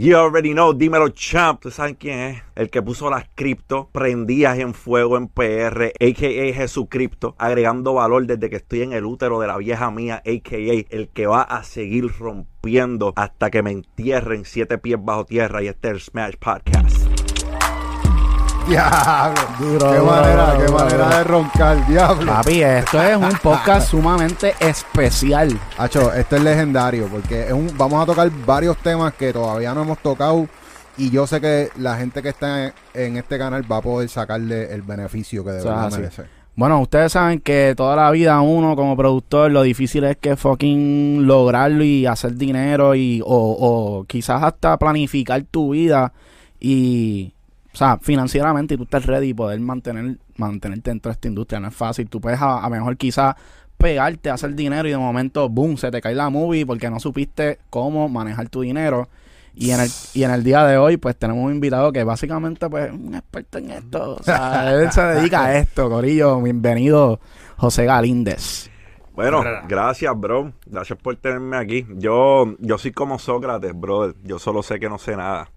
You already know, dímelo champ. ¿Tú saben quién es? El que puso las cripto prendidas en fuego en PR, a.k.a. Jesucripto, agregando valor desde que estoy en el útero de la vieja mía, a.k.a. el que va a seguir rompiendo hasta que me entierren siete pies bajo tierra. Y este Smash Podcast. Diablo. Duro, qué duro, manera, duro, qué manera de roncar, diablo. Papi, esto es un podcast sumamente especial. Hacho, esto es legendario porque es un, vamos a tocar varios temas que todavía no hemos tocado y yo sé que la gente que está en, en este canal va a poder sacarle el beneficio que de verdad merece. Bueno, ustedes saben que toda la vida uno como productor lo difícil es que fucking lograrlo y hacer dinero y o, o quizás hasta planificar tu vida y o sea, financieramente y tú estés ready y poder mantener mantenerte dentro de esta industria. No es fácil. Tú puedes a, a mejor quizás pegarte, hacer dinero y de momento, boom, se te cae la movie porque no supiste cómo manejar tu dinero. Y en el, y en el día de hoy, pues tenemos un invitado que básicamente pues es un experto en esto. O sea, él se dedica a esto, Corillo. Bienvenido, José Galíndez. Bueno, gracias, bro. Gracias por tenerme aquí. Yo, yo soy como Sócrates, brother. Yo solo sé que no sé nada.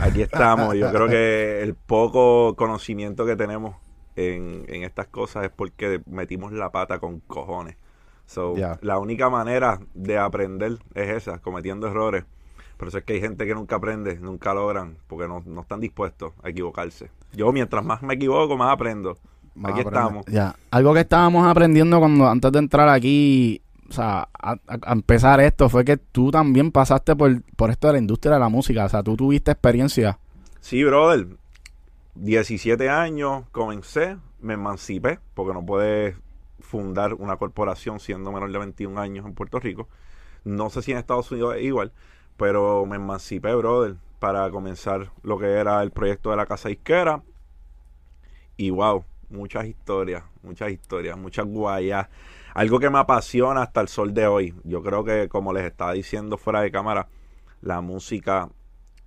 Aquí estamos. Yo creo que el poco conocimiento que tenemos en, en estas cosas es porque metimos la pata con cojones. So. La única manera de aprender es esa, cometiendo errores. Por eso es que hay gente que nunca aprende, nunca logran, porque no, no están dispuestos a equivocarse. Yo, mientras más me equivoco, más aprendo. Más aquí aprende. estamos. Ya, algo que estábamos aprendiendo cuando antes de entrar aquí, o sea, a, empezar esto, fue que tú también pasaste por, por esto de la industria de la música. O sea, tú tuviste experiencia. Sí, brother. 17 años comencé, me emancipé, porque no puedes fundar una corporación siendo menor de 21 años en Puerto Rico. No sé si en Estados Unidos es igual, pero me emancipé, brother, para comenzar lo que era el proyecto de la casa isquera. Y wow, muchas historias, muchas historias, muchas guayas. Algo que me apasiona hasta el sol de hoy. Yo creo que, como les estaba diciendo fuera de cámara, la música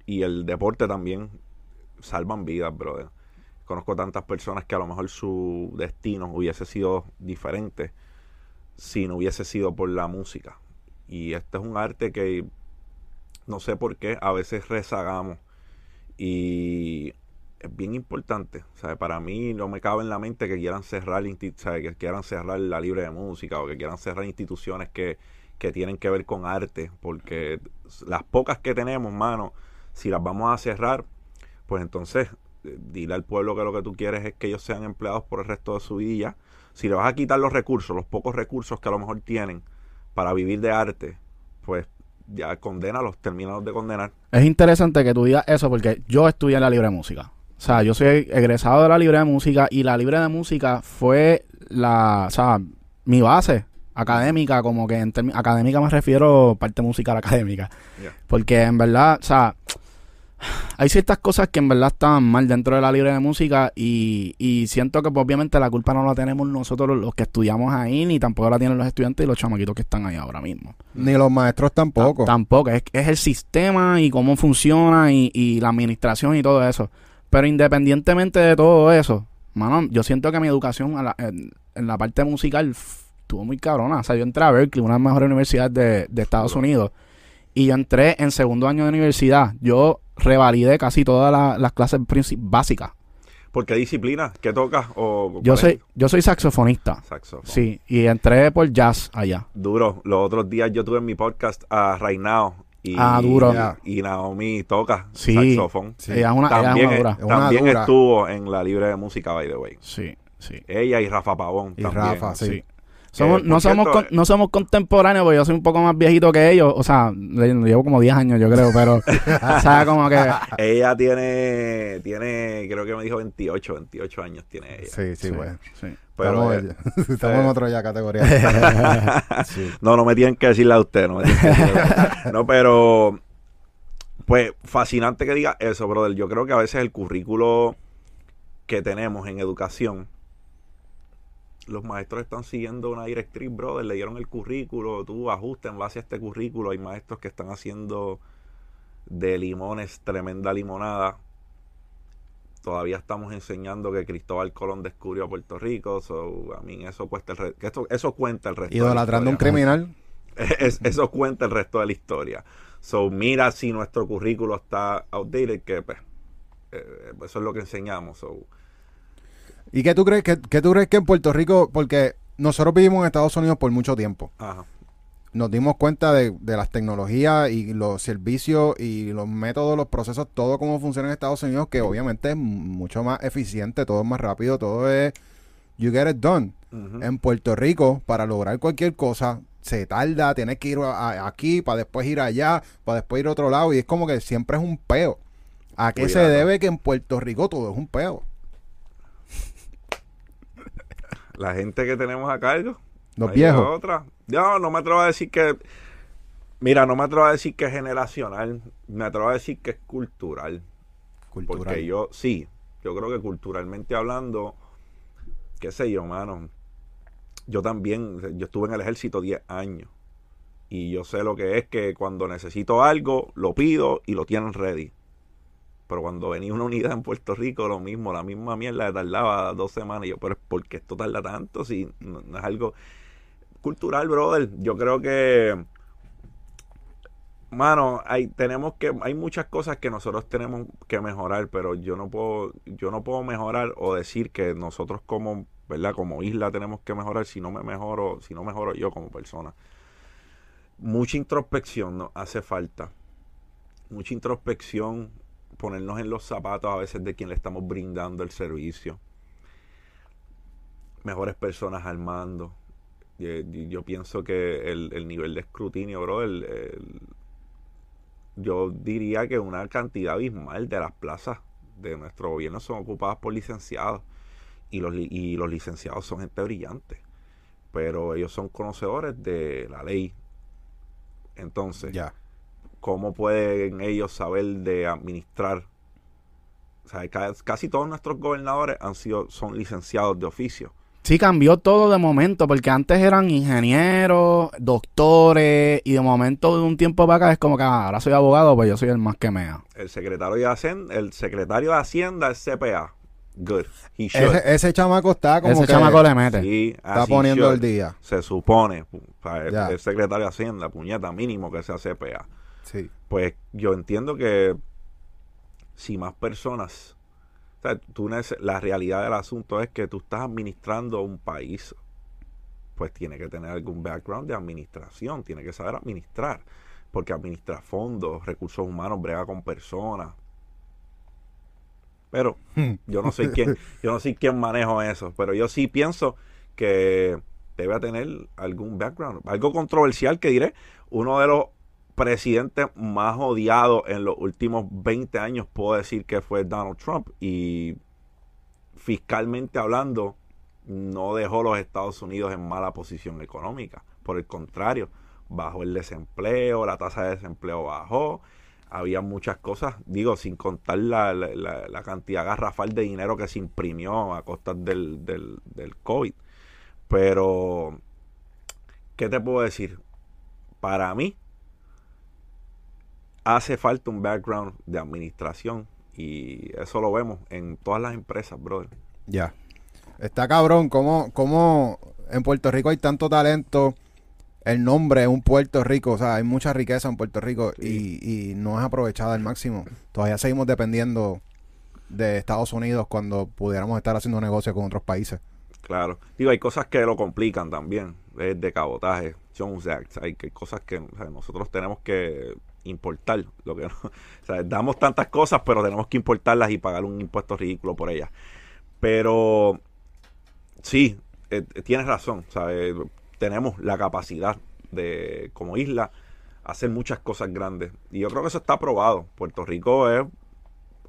y el deporte también salvan vidas, brother. Conozco tantas personas que a lo mejor su destino hubiese sido diferente si no hubiese sido por la música. Y este es un arte que no sé por qué a veces rezagamos. Y es bien importante. ¿sabe? Para mí no me cabe en la mente que quieran cerrar, ¿sabe? que quieran cerrar la libre de música o que quieran cerrar instituciones que, que tienen que ver con arte. Porque las pocas que tenemos, mano, si las vamos a cerrar, pues entonces eh, dile al pueblo que lo que tú quieres es que ellos sean empleados por el resto de su vida. Si le vas a quitar los recursos, los pocos recursos que a lo mejor tienen para vivir de arte, pues ya condénalos, terminados de condenar. Es interesante que tú digas eso porque yo estudié en la libre música. O sea, yo soy egresado de la libre de música y la libre de música fue la, o sea, mi base académica, como que en académica me refiero parte musical académica. Porque en verdad, o sea, hay ciertas cosas que en verdad estaban mal dentro de la libre de música y, y siento que pues, obviamente la culpa no la tenemos nosotros los que estudiamos ahí, ni tampoco la tienen los estudiantes y los chamaquitos que están ahí ahora mismo. Ni los maestros tampoco. Ta- Tampoco, es, es el sistema y cómo funciona y, y la administración y todo eso. Pero independientemente de todo eso, mano, yo siento que mi educación a la- en, en la parte musical estuvo muy cabrona. O sea, yo entré a Berkeley, una de las mejores universidades de, de Estados Unidos, y yo entré en segundo año de universidad. Yo revalidé casi todas la- las clases básicas. ¿Por qué disciplina? ¿Qué tocas? O, Yo soy, yo soy saxofonista. Saxofón. Sí, y entré por jazz allá. Duro. Los otros días yo tuve en mi podcast a Rainao. Y, Ah, duro. Y, y Naomi toca Sí. saxofón. Sí. Ella es una, ella es También, una dura. Es una también dura. estuvo en la libre de música, by the way. Sí, sí. Ella y Rafa Pavón. Y también. Rafa, sí. Sí. Somos, no, somos con- eh, no somos contemporáneos, porque yo soy un poco más viejito que ellos. O sea, le- llevo como 10 años, yo creo, pero, o sea, como que. Ella tiene, tiene, creo que me dijo 28, 28 años tiene ella. Sí, sí, güey. sí. Pero, estamos eh, estamos en eh, otra ya categoría. Sí. No, no me tienen que decirle a usted, no me tienen que decirle a usted. No, pero pues fascinante que diga eso, brother. Yo creo que a veces el currículo que tenemos en educación, los maestros están siguiendo una directriz, brother. Le dieron el currículo, tú ajusta en base a este currículo. Hay maestros que están haciendo de limones tremenda limonada. Todavía estamos enseñando que Cristóbal Colón descubrió Puerto Rico. So, a mí eso cuesta el que esto- eso cuenta el resto. Idolatrando a un criminal. Es- eso cuenta el resto de la historia. So, mira si nuestro currículo está outdated, que pues, eh, eso es lo que enseñamos. So, ¿Y qué tú crees que, qué tú crees que en Puerto Rico, porque nosotros vivimos en Estados Unidos por mucho tiempo, ajá. nos dimos cuenta de, de las tecnologías y los servicios y los métodos, los procesos, todo cómo funciona en Estados Unidos, que obviamente es mucho más eficiente, todo es más rápido, todo es you get it done. En Puerto Rico, para lograr cualquier cosa, se tarda, tienes que ir a- a- aquí para después ir allá, para después ir a otro lado, y es como que siempre es un peo. ¿A qué se debe que en Puerto Rico todo es un peo? La gente que tenemos a cargo. Los Hay viejos. Otra. No, no me atrevo a decir que. Mira, no me atrevo a decir que es generacional. Me atrevo a decir que es cultural. Cultural. Porque yo, sí, yo creo que culturalmente hablando, qué sé yo, mano. Yo también, yo estuve en el ejército 10 años. Y yo sé lo que es que cuando necesito algo, lo pido y lo tienen ready. Pero cuando venía una unidad en Puerto Rico, lo mismo, la misma mierda tardaba dos semanas. Y yo, pero ¿por qué esto tarda tanto? Si no, es algo cultural, brother. Yo creo que, mano, hay, tenemos que, hay muchas cosas que nosotros tenemos que mejorar, pero yo no puedo, yo no puedo mejorar o decir que nosotros como, ¿verdad? Como isla tenemos que mejorar si no me mejoro, si no mejoro yo como persona. Mucha introspección nos hace falta. Mucha introspección, ponernos en los zapatos a veces de quien le estamos brindando el servicio. Mejores personas al mando. Yo pienso que el, el nivel de escrutinio, bro, el- yo diría que una cantidad abismal de las plazas de nuestro gobierno son ocupadas por licenciados. Y los, y los licenciados son gente brillante. Pero ellos son conocedores de la ley. Entonces, Ya. Cómo pueden ellos saber de administrar. O sea, ca- casi todos nuestros gobernadores han sido, son licenciados de oficio. Sí, cambió todo de momento, porque antes eran ingenieros, doctores, y de momento de un tiempo para acá es como que ah, ahora soy abogado, pues yo soy el más que mea. El secretario de Hacienda, el secretario de Hacienda es CPA. Good. He. Ese, ese chamaco está como Ese que chamaco le mete. Sí, está poniendo should. el día. Se supone. pu- o sea, el, Ya. el secretario de Hacienda, puñeta, mínimo que sea CPA. Sí. Pues yo entiendo que si más personas, o sea, tú la realidad del asunto es que tú estás administrando un país, pues tiene que tener algún background de administración, tiene que saber administrar, porque administra fondos, recursos humanos, brega con personas. Pero yo no soy quien, yo no soy quien manejo eso, pero yo sí pienso que debe tener algún background, algo controversial que diré, uno de los presidentes más odiados en los últimos 20 años puedo decir que fue Donald Trump y fiscalmente hablando no dejó los Estados Unidos en mala posición económica, por el contrario, bajó el desempleo, la tasa de desempleo bajó, había muchas cosas, digo, sin contar la, la- la- la cantidad garrafal de dinero que se imprimió a costa del, del, del COVID. Pero, ¿qué te puedo decir? Para mí, hace falta un background de administración y eso lo vemos en todas las empresas, brother. Ya. Está cabrón, ¿cómo, cómo en Puerto Rico hay tanto talento? El nombre es un Puerto Rico, o sea, hay mucha riqueza en Puerto Rico y, y no es aprovechada al máximo. Todavía seguimos dependiendo de Estados Unidos cuando pudiéramos estar haciendo negocio con otros países. Claro. Digo, hay cosas que lo complican también. Es de cabotaje, Jones Act. Hay que- cosas que o sea, nosotros tenemos que importar. Lo que no- o sea, damos tantas cosas, pero tenemos que importarlas y pagar un impuesto ridículo por ellas. Pero sí, eh, tienes razón. sea, eh, tenemos la capacidad de, como isla, hacer muchas cosas grandes. Y yo creo que eso está probado. Puerto Rico es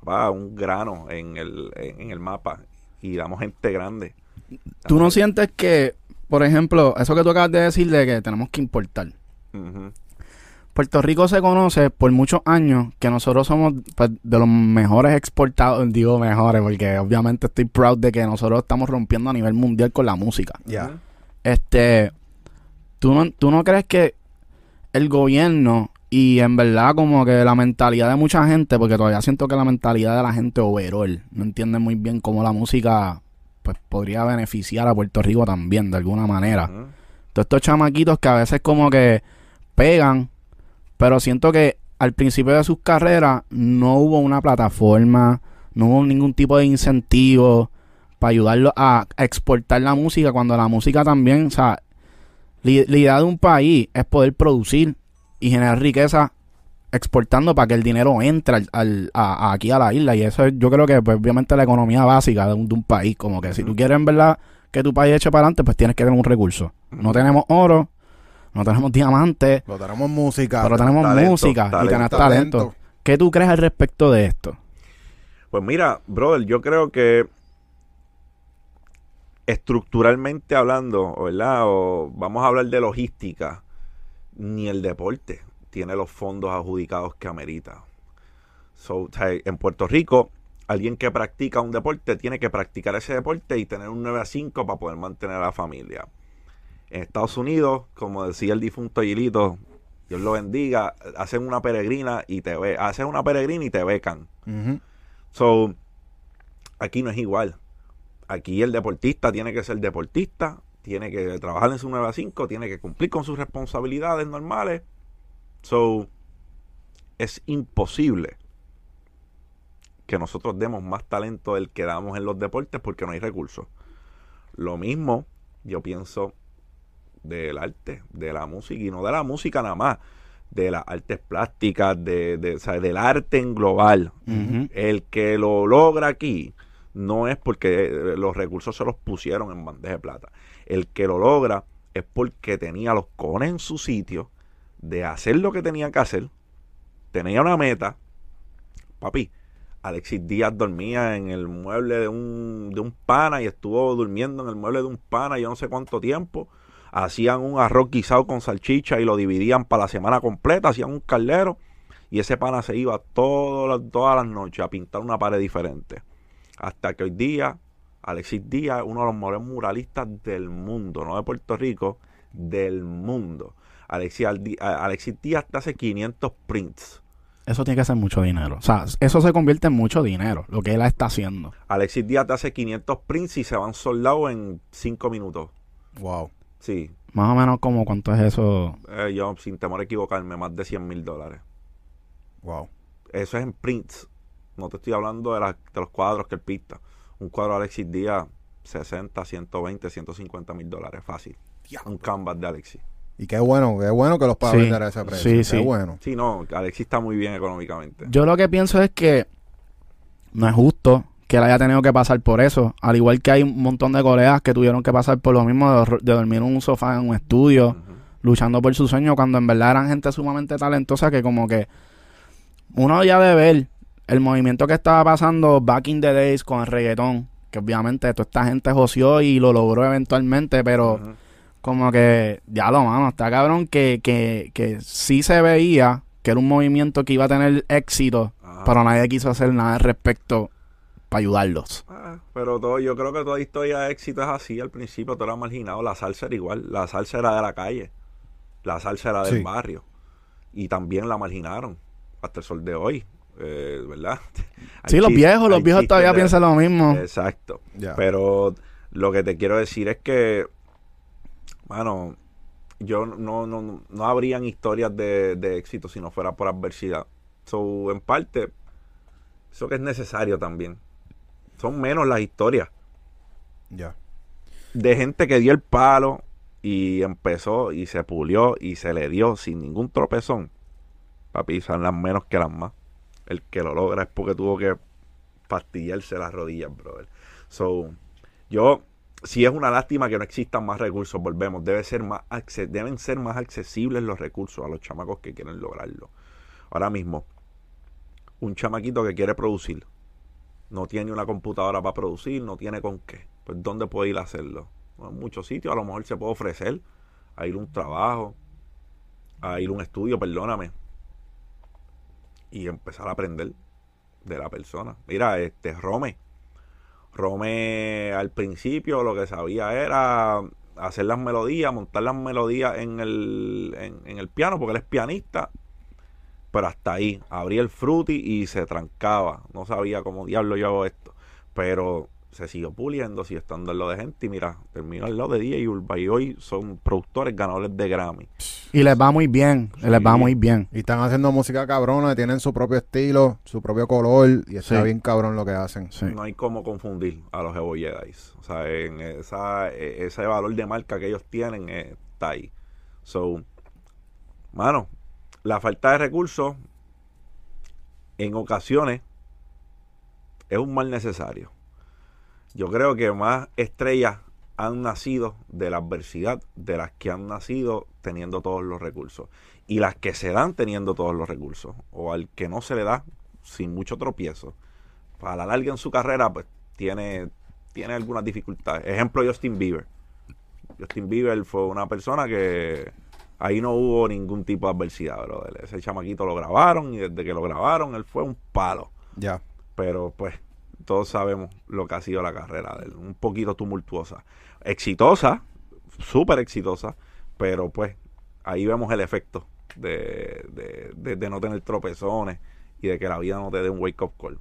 va, un grano en el, en el mapa y damos gente grande. ¿Tú no sientes que, por ejemplo, eso que tú acabas de decir de que tenemos que importar? Ujú. Puerto Rico se conoce por muchos años que nosotros somos pues, de los mejores exportados, digo mejores, porque obviamente estoy proud de que nosotros estamos rompiendo a nivel mundial con la música. Ya. Este, ¿tú no, ¿tú no crees que el gobierno y en verdad como que la mentalidad de mucha gente, porque todavía siento que la mentalidad de la gente overall no entiende muy bien cómo la música pues podría beneficiar a Puerto Rico también de alguna manera? Ujú. todos estos chamaquitos que a veces como que pegan, pero siento que al principio de sus carreras no hubo una plataforma, no hubo ningún tipo de incentivo para ayudarlos a, exportar la música cuando la música también, o sea, la idea de un país es poder producir y generar riqueza exportando para que el dinero entre al, al- a- a- aquí a la isla. Y eso es, yo creo que pues, obviamente la economía básica de un, de un país como que si tú quieres en verdad que tu país eche para adelante pues tienes que tener un recurso. No tenemos oro no tenemos diamantes Lo tenemos música. pero tenemos talento, música y tenemos talento. ¿Qué tú crees al respecto de esto? Pues mira, brother, yo creo que estructuralmente hablando, ¿verdad? O vamos a hablar de logística, ni el deporte tiene los fondos adjudicados que amerita. So, en Puerto Rico, alguien que practica un deporte tiene que practicar ese deporte y tener un 9 a 5 para poder mantener a la familia. En Estados Unidos, como decía el difunto Gilito, Dios lo bendiga, hacen una peregrina y te ve, hacen una peregrina y te becan. So, aquí no es igual. Aquí el deportista tiene que ser deportista, tiene que trabajar en su 9 a 5, tiene que cumplir con sus responsabilidades normales. So, es imposible que nosotros demos más talento del que damos en los deportes porque no hay recursos. Lo mismo, yo pienso del arte, de la música, y no de la música nada más, de las artes plásticas, de, de- o sea, del arte en global. El que lo logra aquí no es porque eh, los recursos se los pusieron en bandeja de plata. El que lo logra es porque tenía los cojones en su sitio de hacer lo que tenía que hacer. Tenía una meta. Papi, Alexis Díaz dormía en el mueble de un, de un pana y estuvo durmiendo en el mueble de un pana yo no sé cuánto tiempo. Hacían un arroz guisado con salchicha y lo dividían para la semana completa. Hacían un caldero y ese pana se iba todas las, todas las noches a pintar una pared diferente. Hasta que hoy día, Alexis Díaz es uno de los mejores muralistas del mundo, no de Puerto Rico, del mundo. Alexis Díaz te hace 500 prints. Eso tiene que ser mucho dinero. O sea, eso se convierte en mucho dinero, lo que él está haciendo. Alexis Díaz te hace 500 prints y se van soldados en 5 minutos. Wow. Sí, Más o menos como cuánto es eso. eh, yo sin temor a equivocarme, más de 100 mil dólares. Wow. Eso es en prints. No te estoy hablando de, la- de los cuadros que él pista. Un cuadro de Alexis Díaz, 60, 120, 150 mil dólares, fácil. Un canvas de Alexis. Y qué bueno, qué bueno que los pueda Sí, vender a ese precio. sí, qué sí. bueno. Sí, no, Alexis está muy bien económicamente. Yo lo que pienso es que no es justo que él haya tenido que pasar por eso. Al igual que hay un montón de colegas que tuvieron que pasar por lo mismo de, dormir en un sofá en un estudio, luchando por su sueño, cuando en verdad eran gente sumamente talentosa que como que uno ya de ver el movimiento que estaba pasando back in the days con el reggaetón, que obviamente toda esta gente joció y lo logró eventualmente, pero como que, ya lo mano, está cabrón que, que, que sí se veía que era un movimiento que iba a tener éxito, pero nadie quiso hacer nada al respecto para ayudarlos. Ah, pero todo, yo creo que toda historia de éxito es así. Al principio todo era marginado. La salsa era igual. La salsa era de la calle. La salsa era del Sí. barrio. Y también la marginaron. Hasta el sol de hoy. eh, ¿Verdad? Hay Sí, los viejos, los viejos todavía de- piensan lo mismo. Exacto. Pero lo que te quiero decir es que, mano, yo no, no, no habrían historias de, de éxito si no fuera por adversidad. So, en parte, eso que es necesario también. Son menos las historias Ya. de gente que dio el palo y empezó y se pulió y se le dio sin ningún tropezón. Papi, son las menos que las más. El que lo logra es porque tuvo que pastillarse las rodillas, brother. So, yo, si es una lástima que no existan más recursos, volvemos. Debe ser más deben ser más accesibles los recursos a los chamacos que quieren lograrlo. Ahora mismo, un chamaquito que quiere producir, no tiene una computadora para producir, no tiene con qué. Pues ¿dónde puede ir a hacerlo? En muchos sitios a lo mejor se puede ofrecer a ir a un trabajo, a ir a un estudio, perdóname, y empezar a aprender de la persona. Mira, este Rome. Rome al principio lo que sabía era hacer las melodías, montar las melodías en el, en, en el piano, porque él es pianista. Pero hasta ahí, abría el fruity y se trancaba. No sabía cómo diablo yo hago esto. Pero se siguió puliendo, sigue estando al lado de gente. Y mira, terminó al lado de DJ Urba. Y hoy son productores ganadores de Grammy. Y les va muy bien, Sí. les va muy bien. Y están haciendo música cabrona, tienen su propio estilo, su propio color, y está Sí. bien cabrón lo que hacen. Sí. No hay como confundir a los Evo Jedi. O sea, en esa, e- ese valor de marca que ellos tienen eh, está ahí. So, mano, la falta de recursos en ocasiones es un mal necesario. Yo creo que más estrellas han nacido de la adversidad de las que han nacido teniendo todos los recursos. Y las que se dan teniendo todos los recursos. O al que no se le da sin mucho tropiezo. Para la larga en su carrera, pues tiene, tiene algunas dificultades. Ejemplo, Justin Bieber. Justin Bieber fue una persona que ahí no hubo ningún tipo de adversidad, brother. Ese chamaquito lo grabaron y desde que lo grabaron él fue un palo. Ya. Pero pues todos sabemos lo que ha sido la carrera de él. Un poquito tumultuosa. Exitosa, súper exitosa, pero pues ahí vemos el efecto de, de, de- de no tener tropezones y de que la vida no te dé un wake up call.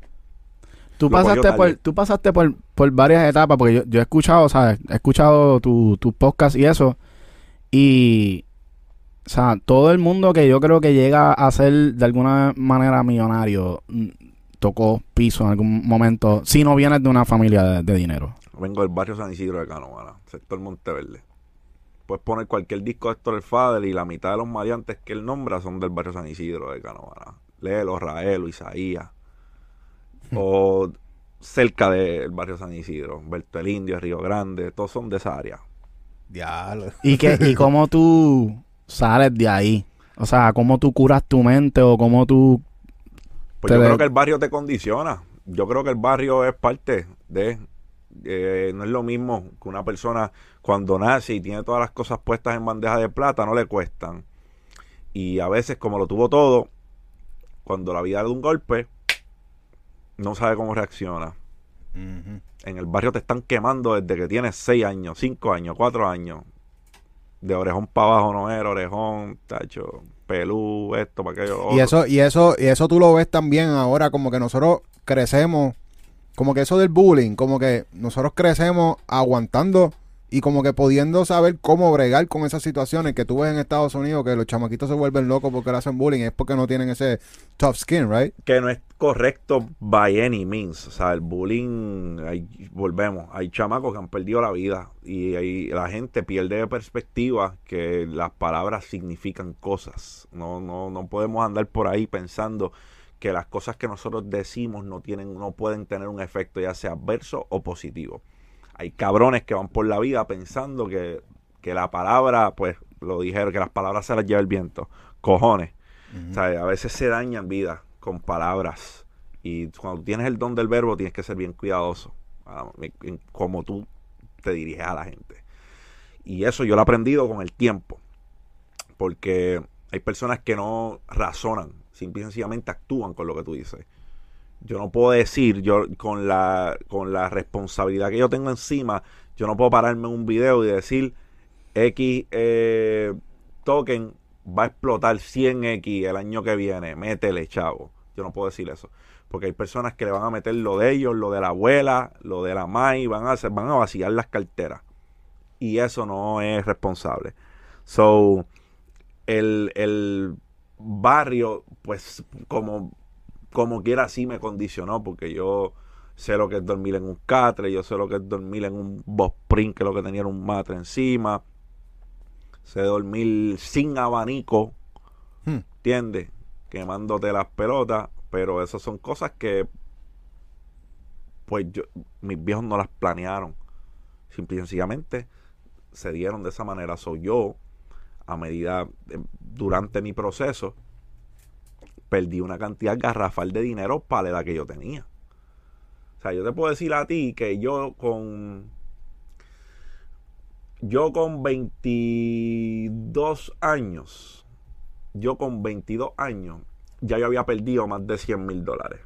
Tú pasaste, por, tú pasaste por, por varias etapas, porque yo, yo he escuchado, ¿sabes? He escuchado tu, tu podcast y eso. Y, o sea, todo el mundo que yo creo que llega a ser de alguna manera millonario mm, tocó piso en algún momento, si no vienes de una familia de, de dinero. Vengo del barrio San Isidro de Canovana, sector Monteverde. Puedes poner cualquier disco de Héctor el Fader y la mitad de los maleantes que él nombra son del barrio San Isidro de Canovana. Léelo, Raelo, Isaías. o cerca del barrio San Isidro. Berto el Indio, Río Grande, todos son de esa área. Diablo. ¿Y, que, ¿Y cómo tú sales de ahí? O sea, ¿cómo tú curas tu mente o cómo tú... Pues yo de- creo que el barrio te condiciona. Yo creo que el barrio es parte de... eh, no es lo mismo que una persona cuando nace y tiene todas las cosas puestas en bandeja de plata, no le cuestan. Y a veces, como lo tuvo todo, cuando la vida le da un golpe, no sabe cómo reacciona. En el barrio te están quemando desde que tienes 6 años, 5 años, 4 años. De orejón para abajo no era, orejón, tacho, pelú, esto, para aquello. Y otro. eso, y eso, y eso tú lo ves también ahora, como que nosotros crecemos, como que eso del bullying, como que nosotros crecemos aguantando y como que pudiendo saber cómo bregar con esas situaciones que tú ves en Estados Unidos, que los chamaquitos se vuelven locos porque le hacen bullying, es porque no tienen ese tough skin, right? que no es correcto by any means. O sea, el bullying, hay- volvemos, hay chamacos que han perdido la vida y ahí la gente pierde de perspectiva que las palabras significan cosas. No, no, no podemos andar por ahí pensando que las cosas que nosotros decimos no tienen, no pueden tener un efecto ya sea adverso o positivo. Hay cabrones que van por la vida pensando que, que la palabra, pues, lo dijeron, que las palabras se las lleva el viento. Cojones. O sea, a veces se dañan vidas con palabras. Y cuando tienes el don del verbo, tienes que ser bien cuidadoso. ah, en- en cómo tú te diriges a la gente. Y eso yo lo he aprendido con el tiempo. Porque hay personas que no razonan, simple y sencillamente actúan con lo que tú dices. Yo no puedo decir, yo con la, con la responsabilidad que yo tengo encima, yo no puedo pararme un video y decir X eh, token va a explotar 100X el año que viene, métele, chavo. Yo no puedo decir eso. Porque hay personas que le van a meter lo de ellos, lo de la abuela, lo de la MAI, van a van a vaciar las carteras. Y eso no es responsable. So, el, el barrio, pues, como, como quiera, sí me condicionó, porque yo sé lo que es dormir en un catre, yo sé lo que es dormir en un bospring, que lo que tenía era un matre encima. Sé dormir sin abanico, Hmm. ¿entiendes? Quemándote las pelotas, pero esas son cosas que, pues, yo, mis viejos no las planearon. Simple y sencillamente se dieron de esa manera. Soy yo, a medida, eh, durante mi proceso, perdí una cantidad garrafal de dinero para la edad que yo tenía. O sea, yo te puedo decir a ti que yo con. Yo con 22 años, yo con 22 años, ya yo había perdido más de 100 mil dólares.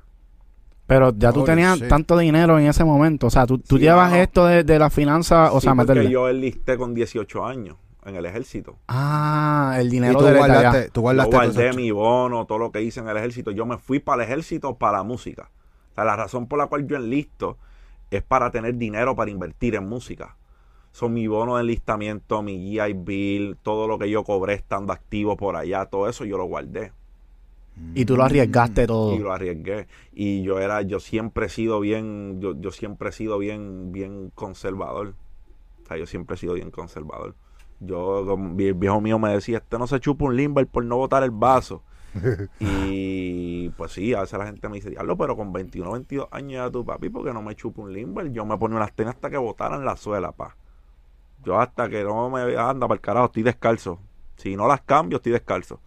Pero ya tú Holy tenías shit. tanto dinero en ese momento. O sea, tú, tú Sí, llevas esto de, de la finanza, o Sí, sea, porque meterle. yo enlisté con 18 años en el ejército. Ah, el Y dinero tú de guardaste, tú Yo guardaste guardé todos esos- mi bono, todo lo que hice en el ejército. Yo me fui para el ejército para la música. O sea, la razón por la cual yo enlisto es para tener dinero para invertir en música. Son mi bono de enlistamiento, mi GI Bill, todo lo que yo cobré estando activo por allá, todo eso yo lo guardé. Y tú lo arriesgaste todo. Y lo arriesgué. Y yo era, yo siempre he sido bien, yo, yo siempre he sido bien, bien conservador. O sea, yo siempre he sido bien conservador. Yo, el viejo mío me decía, este no se chupa un limber por no botar el vaso. y pues sí, a veces la gente me dice, diablo, pero con 21, 22 años ya tu papi, porque no me chupa un limber? Yo me ponía unas tenis hasta que botaran la suela, pa. Yo hasta que no me anda para el carajo, estoy descalzo. Si no las cambio, estoy descalzo.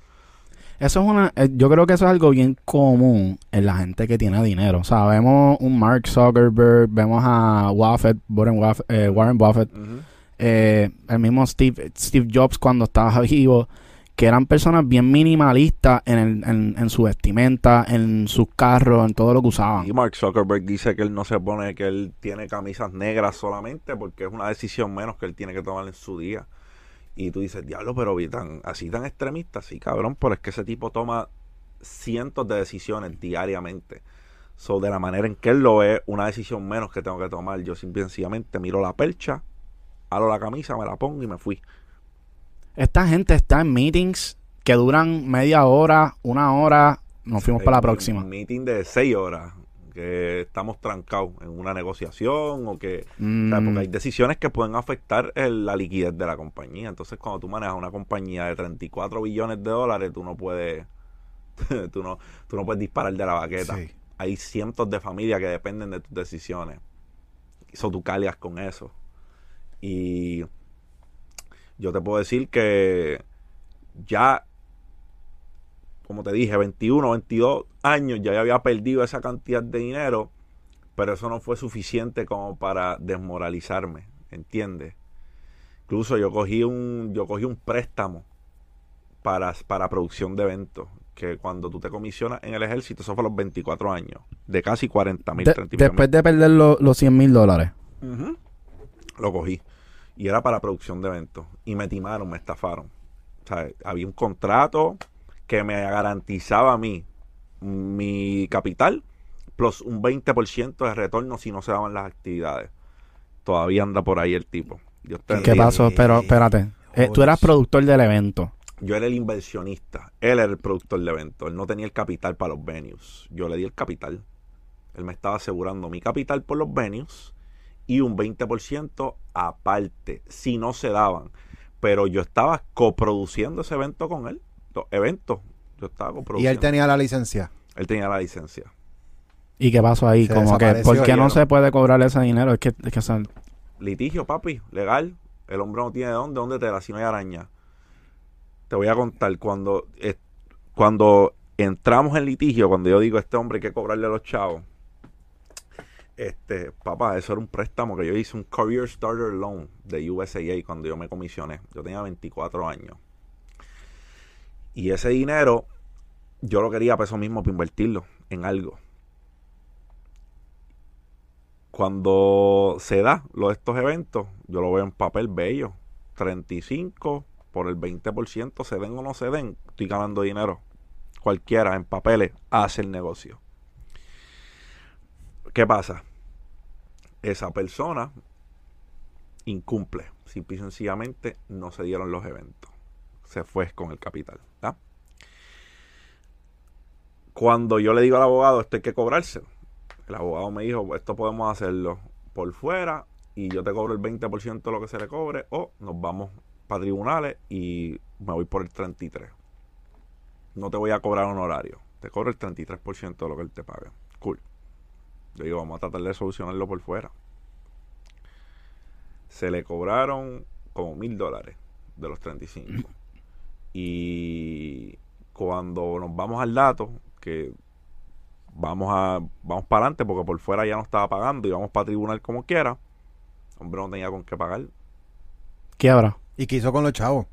Eso es una, eh, yo creo que eso es algo bien común en la gente que tiene dinero. O sea, vemos un Mark Zuckerberg, vemos a Buffett, Warren Buffett, eh, Warren Buffett. Eh, el mismo Steve, Steve Jobs cuando estaba vivo, que eran personas bien minimalistas en, el- en, su vestimenta, en sus carros, en todo lo que usaban. Y Mark Zuckerberg dice que él no se pone, que él tiene camisas negras solamente porque es una decisión menos que él tiene que tomar en su día. Y tú dices, diablo, pero tan, así tan extremista, sí, cabrón, pero es que ese tipo toma cientos de decisiones diariamente. So, de la manera en que él lo ve, una decisión menos que tengo que tomar. Yo simplemente miro la percha, halo la camisa, me la pongo y me fui. Esta gente está en meetings que duran media hora, una hora. Nos fuimos para la Eh, próxima. Un meeting de seis horas, que estamos trancados en una negociación o que O sea, porque hay Mm, decisiones que pueden afectar el- la liquidez de la compañía. Entonces, cuando tú manejas una compañía de 34 billones de dólares, tú no puedes, tú no, tú no puedes disparar de la baqueta. Sí. Hay cientos de familias que dependen de tus decisiones. Eso tú calias con eso. Y yo te puedo decir que ya, como te dije, 21, 22 años, ya había perdido esa cantidad de dinero pero eso no fue suficiente como para desmoralizarme, ¿entiendes? Incluso yo cogí un, yo cogí un préstamo para, para producción de eventos, que cuando tú te comisionas en el ejército, eso fue a los 24 años, de casi 40 mil, de- 30 y pico después de perder lo- los 100 mil dólares. Lo cogí. Y era para producción de eventos. Y me timaron, me estafaron. O sea, había un contrato que me garantizaba a mí mi capital plus un 20% de retorno si no se daban las actividades. Todavía anda por ahí el tipo. Te ¿Qué pasó? Pero espérate. Eh, tú eras productor del evento. Yo era el inversionista. Él era el productor del evento. Él no tenía el capital para los venues. Yo le di el capital. Él me estaba asegurando mi capital por los venues y un 20% aparte, si no se daban. Pero yo estaba coproduciendo ese evento con él. Los eventos. Yo estaba Y coproduciendo. él tenía la licencia. Él tenía la licencia. ¿Y qué pasó ahí? Se Como que, ¿por qué no se puede cobrar ese dinero? Es que, es que son- Litigio, papi, legal. El hombre no tiene de dónde, dónde te da si no hay araña. Te voy a contar, cuando, eh, cuando entramos en litigio, cuando yo digo este hombre hay que cobrarle a los chavos, este, papá, eso era un préstamo que yo hice, un Career Starter Loan de USAA cuando yo me comisioné. Yo tenía 24 años. Y ese dinero, yo lo quería para eso mismo, para invertirlo en algo. Cuando se da lo de estos eventos, yo lo veo en papel bello. 35 por el 20%, se den o no se den, estoy ganando dinero. Cualquiera en papeles hace el negocio. ¿Qué pasa? Esa persona incumple. Simple y sencillamente no se dieron los eventos. Se fue con el capital. Cuando yo le digo al abogado, esto hay que cobrárselo. El abogado me dijo, esto podemos hacerlo por fuera y yo te cobro el 20% de lo que se le cobre o nos vamos para tribunales y me voy por el 33. No te voy a cobrar honorario. Te cobro el 33% de lo que él te paga. Cool. Yo digo, vamos a tratar de solucionarlo por fuera. Se le cobraron como mil dólares de los 35. Y cuando nos vamos al dato, que vamos a vamos para adelante porque por fuera ya no estaba pagando y vamos para tribunal como quiera, hombre no tenía con qué pagar. quiebra. ¿Y qué hizo con los chavos?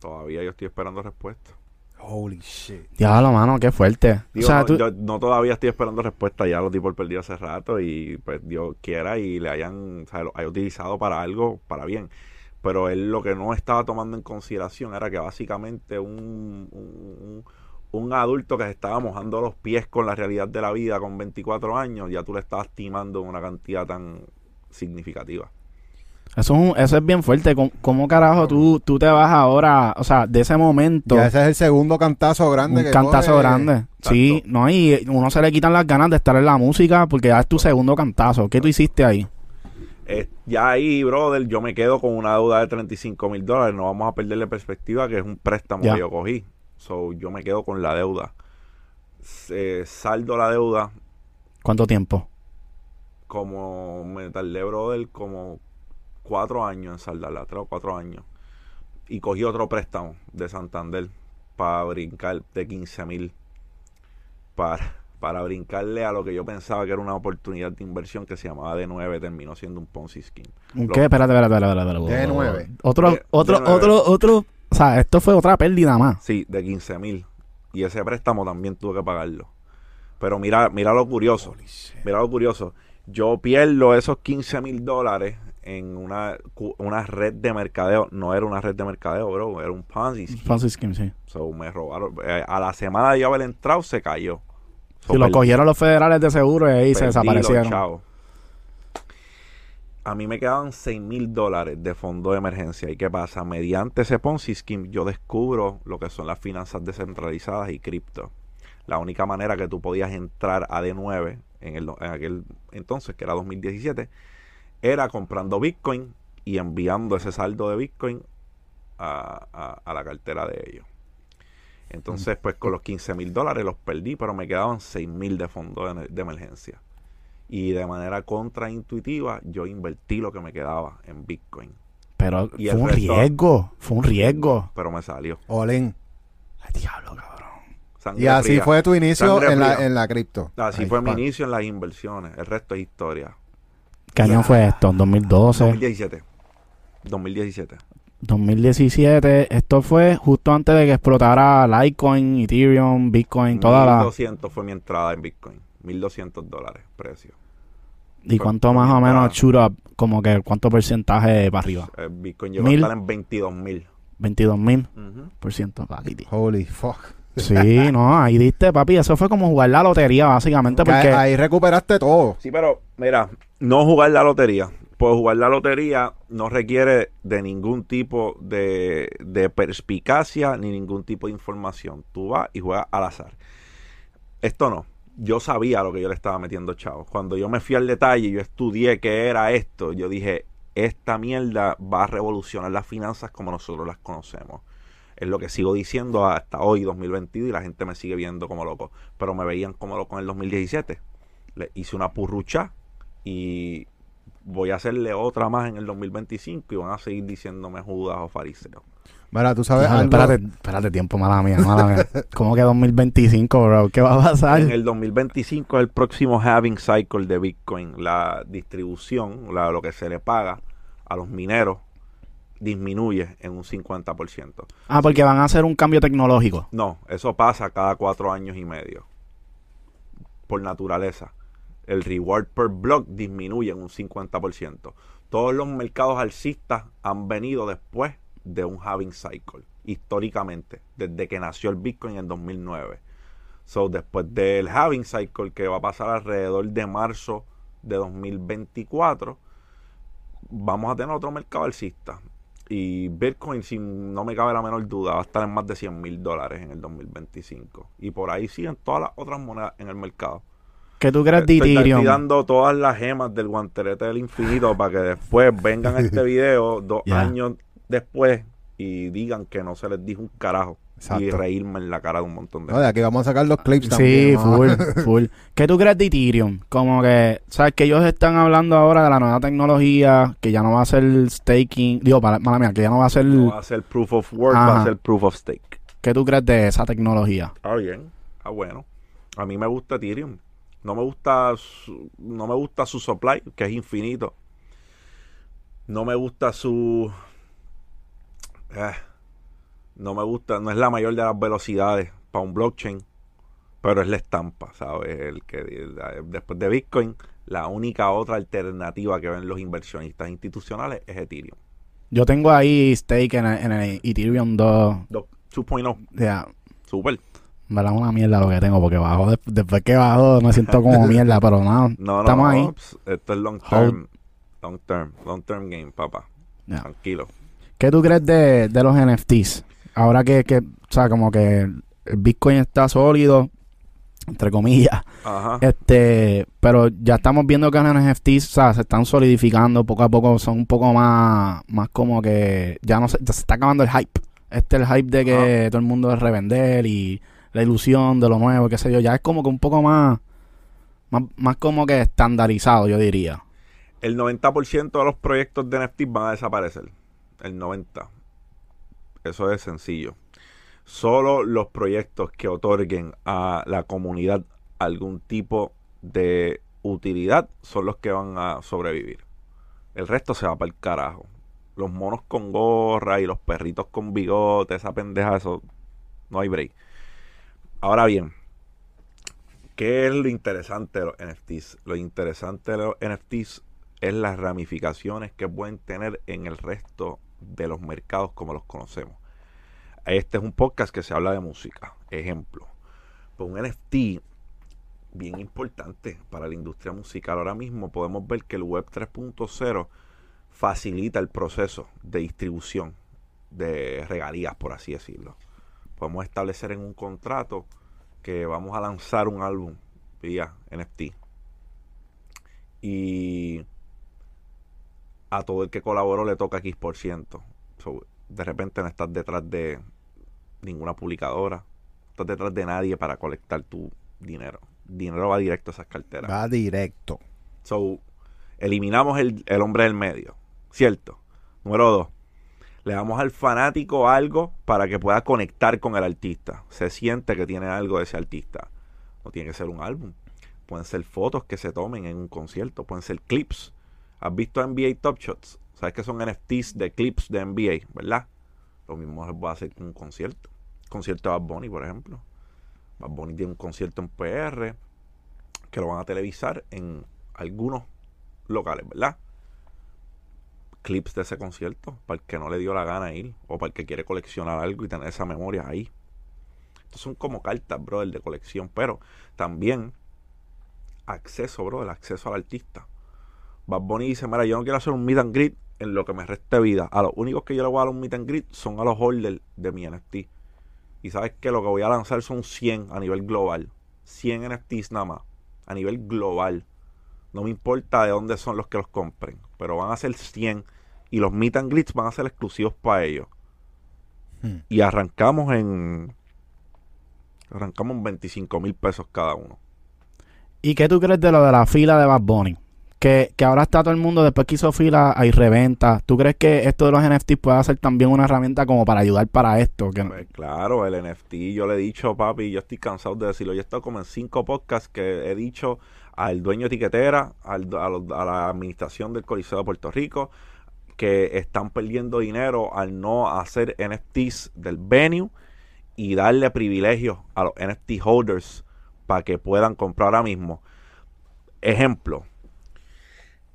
Todavía yo estoy esperando respuesta. Holy shit. Diablo, mano, qué fuerte. Digo, o sea, no, tú, yo no todavía estoy esperando respuesta, ya los di por perdido hace rato y pues Dios quiera y le hayan, o sea, lo haya utilizado para algo, para bien. Pero él lo que no estaba tomando en consideración era que básicamente un, un, un adulto que se estaba mojando los pies con la realidad de la vida con 24 años, ya tú le estabas timando una cantidad tan significativa. Eso es, un- eso es bien fuerte. ¿Cómo, cómo carajo tú, tú te vas ahora, o sea, de ese momento, Ya ese es el segundo cantazo grande un que cantazo coge. grande? Sí, no, y uno se le quitan las ganas de estar en la música porque ya es tu segundo cantazo. ¿Qué tú hiciste ahí? Eh, ya ahí, brother, yo me quedo con una deuda de 35 mil dólares. No vamos a perderle perspectiva que es un préstamo Ya. que yo cogí. So, yo me quedo con la deuda. Eh, saldo la deuda ¿Cuánto tiempo? como me tardé, brother, como cuatro años en saldarla, tres o cuatro años. Y cogí otro préstamo de Santander para brincar de 15 mil. Para, para brincarle a lo que yo pensaba que era una oportunidad de inversión que se llamaba D9, terminó siendo un Ponzi Scheme. ¿Un qué? Espérate, espérate, espérate. espérate, espérate. D9. Otro, D- otro, D9. otro, otro. O sea, esto fue otra pérdida más. Sí, de 15 mil. Y ese préstamo también tuve que pagarlo. Pero mira, mira lo curioso. Mira lo curioso. Yo pierdo esos 15 mil dólares en una, una red de mercadeo. No era una red de mercadeo, bro. Era un Ponzi scheme. Francis Kim, sí. So, me robaron. Eh, a la semana de yo haber entrado, se cayó. So, Si lo cogieron los federales de seguro y ahí se perdí desaparecieron. A mí me quedaban 6 mil dólares de fondo de emergencia. ¿Y qué pasa? Mediante ese Ponzi Scheme, yo descubro lo que son las finanzas descentralizadas y cripto. La única manera que tú podías entrar a D9 en, el, en aquel entonces, que era 2017, era comprando Bitcoin y enviando ese saldo de Bitcoin a, a- a la cartera de ellos. Entonces, pues con los 15 mil dólares los perdí, pero me quedaban 6 mil de fondo de, de emergencia. Y de manera contraintuitiva, yo invertí lo que me quedaba en Bitcoin. Pero Y fue un resto- riesgo. Fue un riesgo. Pero me salió. Olin. Ay, diablo, cabrón. Sangre Y así fría. fue tu inicio en la, en la cripto. Así Ahí, fue mi inicio en las inversiones. El resto es historia. ¿Qué año fue esto? ¿2012? 2017. 2017. 2017. Esto fue justo antes de que explotara Litecoin, Ethereum, Bitcoin, toda la... 1200 fue mi entrada en Bitcoin. 1200 dólares precio. ¿Y fue- cuánto más o menos shoot up? Como que cuánto porcentaje para arriba. El Bitcoin llegó a estar en 22 mil. 22 mil por ciento. Holy fuck. Sí, no, ahí diste, papi. Eso fue como jugar la lotería, básicamente, Que porque... ahí recuperaste todo. Sí, pero mira, no jugar la lotería. Pues jugar la lotería no requiere de ningún tipo de, de perspicacia ni ningún tipo de información. Tú vas y juegas al azar. Esto no. Yo sabía lo que yo le estaba metiendo, chavos. Cuando yo me fui al detalle, yo estudié qué era esto. Yo dije, esta mierda va a revolucionar las finanzas como nosotros las conocemos. Es lo que sigo diciendo hasta hoy, 2022, y la gente me sigue viendo como loco. Pero me veían como loco en el 2017. Le hice una purrucha y voy a hacerle otra más en el 2025 y van a seguir diciéndome Judas o fariseo. Mira, tú sabes algo. espérate, espérate, tiempo, mala mía, mala mía. ¿Cómo que 2025, bro? ¿Qué va a pasar? En el 2025 es el próximo halving cycle de Bitcoin. La distribución, la- lo que se le paga a los mineros, disminuye en un 50%. Ah, porque van a hacer un cambio tecnológico. No, eso pasa cada cuatro años y medio. Por naturaleza. El reward per block disminuye en un 50%. Todos los mercados alcistas han venido después de un halving cycle, históricamente, desde que nació el Bitcoin en 2009. So, después del halving cycle que va a pasar alrededor de marzo de 2024, vamos a tener otro mercado alcista. Y Bitcoin, sin no me cabe la menor duda, va a estar en más de 100 mil dólares en el 2025. Y por ahí siguen todas las otras monedas en el mercado. ¿Qué tú crees de Estoy, dando todas las gemas del guantelete del infinito para que después vengan a este video dos Ya. años después y digan que no se les dijo un carajo. Y reírme en la cara de un montón de No, de aquí vamos a sacar los clips Sí, también. vamos full, full. ¿Qué tú crees de Ethereum? Como que, ¿sabes? Que ellos están hablando ahora de la nueva tecnología, que ya no va a ser staking, digo, para, mala mía, que ya no va a ser... No va a ser proof of work, va a ser proof of stake. ¿Qué tú crees de esa tecnología? Ah, bien. Ah, bueno. A mí me gusta Ethereum. No me gusta su, no me gusta su supply, que es infinito. No me gusta su eh, no me gusta, no es la mayor de las velocidades para un blockchain, pero es la estampa, ¿sabes? El que el- después de Bitcoin, la única otra alternativa que ven los inversionistas institucionales es Ethereum. Yo tengo ahí stake en el, en el Ethereum 2. Do- 2.0, Ya, super. En verdad es una mierda lo que tengo, porque bajo, de- después que bajo me siento como mierda, pero nada, No, no, estamos no, ahí. Esto es long term. Long term. Long term game, papá. Ya. Tranquilo. ¿Qué tú crees de, de los NFTs? Ahora que, que, o sea, como que el Bitcoin está sólido, entre comillas, Ajá. este, pero ya estamos viendo que los NFTs, o sea, se están solidificando poco a poco, son un poco más, más como que ya no se, ya se está acabando el hype. Este es el hype de que todo el mundo es revender y la ilusión de lo nuevo, qué sé yo, ya es como que un poco más, más, más como que estandarizado, yo diría. El 90% de los proyectos de NFT van a desaparecer. El 90%. Eso es sencillo. Solo los proyectos que otorguen a la comunidad algún tipo de utilidad son los que van a sobrevivir. El resto se va para el carajo. Los monos con gorra y los perritos con bigote, esa pendeja, eso no hay break. Ahora bien, ¿qué es lo interesante de los NFTs? Lo interesante de los NFTs es las ramificaciones que pueden tener en el resto de los mercados como los conocemos. Este es un podcast que se habla de música. Ejemplo, pues un NFT bien importante para la industria musical. Ahora mismo podemos ver que el Web 3.0 facilita el proceso de distribución de regalías, por así decirlo. Podemos establecer en un contrato que vamos a lanzar un álbum vía NFT. Y a todo el que colaboró le toca X por ciento. So, de repente no estás detrás de ninguna publicadora, no estás detrás de nadie para colectar tu dinero. Dinero va directo a esas carteras. Va directo. So, eliminamos el, el hombre del medio, ¿cierto? Número dos, le damos al fanático algo para que pueda conectar con el artista. Se siente que tiene algo de ese artista. No tiene que ser un álbum. Pueden ser fotos que se tomen en un concierto. Pueden ser clips. ¿Has visto NBA Top Shots? ¿Sabes que son NFTs de clips de NBA, verdad? Lo mismo se puede hacer con un concierto. Concierto de Bad Bunny, por ejemplo. Bad Bunny tiene un concierto en PR que lo van a televisar en algunos locales, ¿verdad? Clips de ese concierto para el que no le dio la gana ir o para el que quiere coleccionar algo y tener esa memoria ahí. Estos son como cartas, brother, de colección, pero también acceso, bro, el acceso al artista. Bad Bunny dice, mira, yo no quiero hacer un meet and greet en lo que me reste vida. A los únicos que yo le voy a dar un meet and greet son a los holders de mi NFT. Y sabes que lo que voy a lanzar son 100 a nivel global. 100 NFTs nada más. A nivel global. No me importa de dónde son los que los compren. Pero van a ser 100. Y los meet and greets van a ser exclusivos para ellos. Hmm. Y arrancamos en... Arrancamos en 25 mil pesos cada uno. ¿Y qué tú crees de lo de la fila de Bad Bunny? Que, que ahora está todo el mundo, después que hizo fila, hay reventa. ¿Tú crees que esto de los NFTs puede ser también una herramienta como para ayudar para esto? Que, Pues claro, el NFT, yo le he dicho, papi, yo estoy cansado de decirlo. Yo he estado como en cinco podcasts que he dicho al dueño de tiquetera, al- a la administración del Coliseo de Puerto Rico, que están perdiendo dinero al no hacer NFTs del venue y darle privilegios a los NFT holders para que puedan comprar ahora mismo. Ejemplo,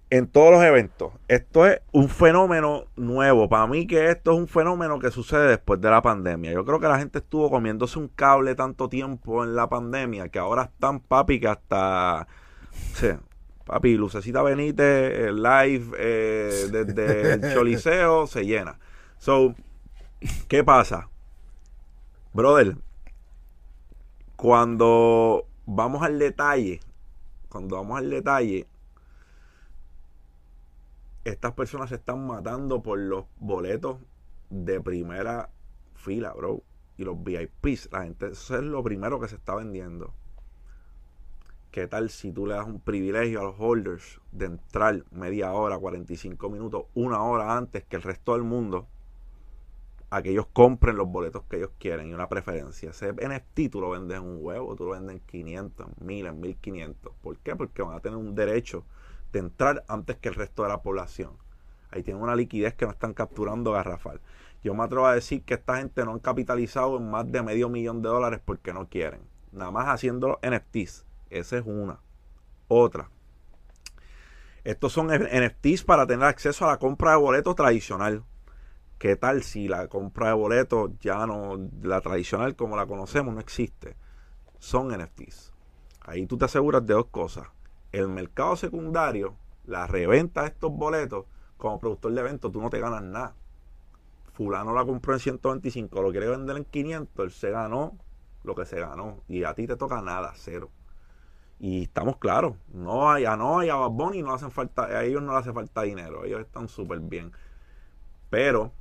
en todos los eventos. Esto es un fenómeno nuevo. Para mí que esto es un fenómeno que sucede después de la pandemia. Yo creo que la gente estuvo comiéndose un cable tanto tiempo en la pandemia que ahora están papi que hasta... sí, papi, Lucecita Benítez, el live eh, desde el Choliseo se llena. So, ¿qué pasa? Brother, cuando vamos al detalle, cuando vamos al detalle, estas personas se están matando por los boletos de primera fila, bro. Y los VIPs, la gente, eso es lo primero que se está vendiendo. ¿Qué tal si tú le das un privilegio a los holders de entrar media hora, 45 minutos, una hora antes que el resto del mundo? A que ellos compren los boletos que ellos quieren y una preferencia. Ese NFT tú lo vendes en un huevo, tú lo vendes en 500, en 1000, en 1500. ¿Por qué? Porque van a tener un derecho entrar antes que el resto de la población. Ahí tienen una liquidez que no están capturando garrafal. Yo me atrevo a decir que esta gente no han capitalizado en más de medio millón de dólares porque no quieren. Nada más haciendo NFTs. Esa es una. Otra. Estos son NFTs para tener acceso a la compra de boletos tradicional. ¿Qué tal si la compra de boletos ya no, la tradicional como la conocemos, no existe? son NFTs. Ahí tú te aseguras de dos cosas. El mercado secundario, la reventa de estos boletos, como productor de eventos, tú no te ganas nada. Fulano la compró en 125, lo quiere vender en 500, él se ganó lo que se ganó. Y a ti te toca nada, cero. Y estamos claros, no hay, a no hay a Bad Bunny no hacen falta, a ellos no les hace falta dinero, ellos están súper bien. Pero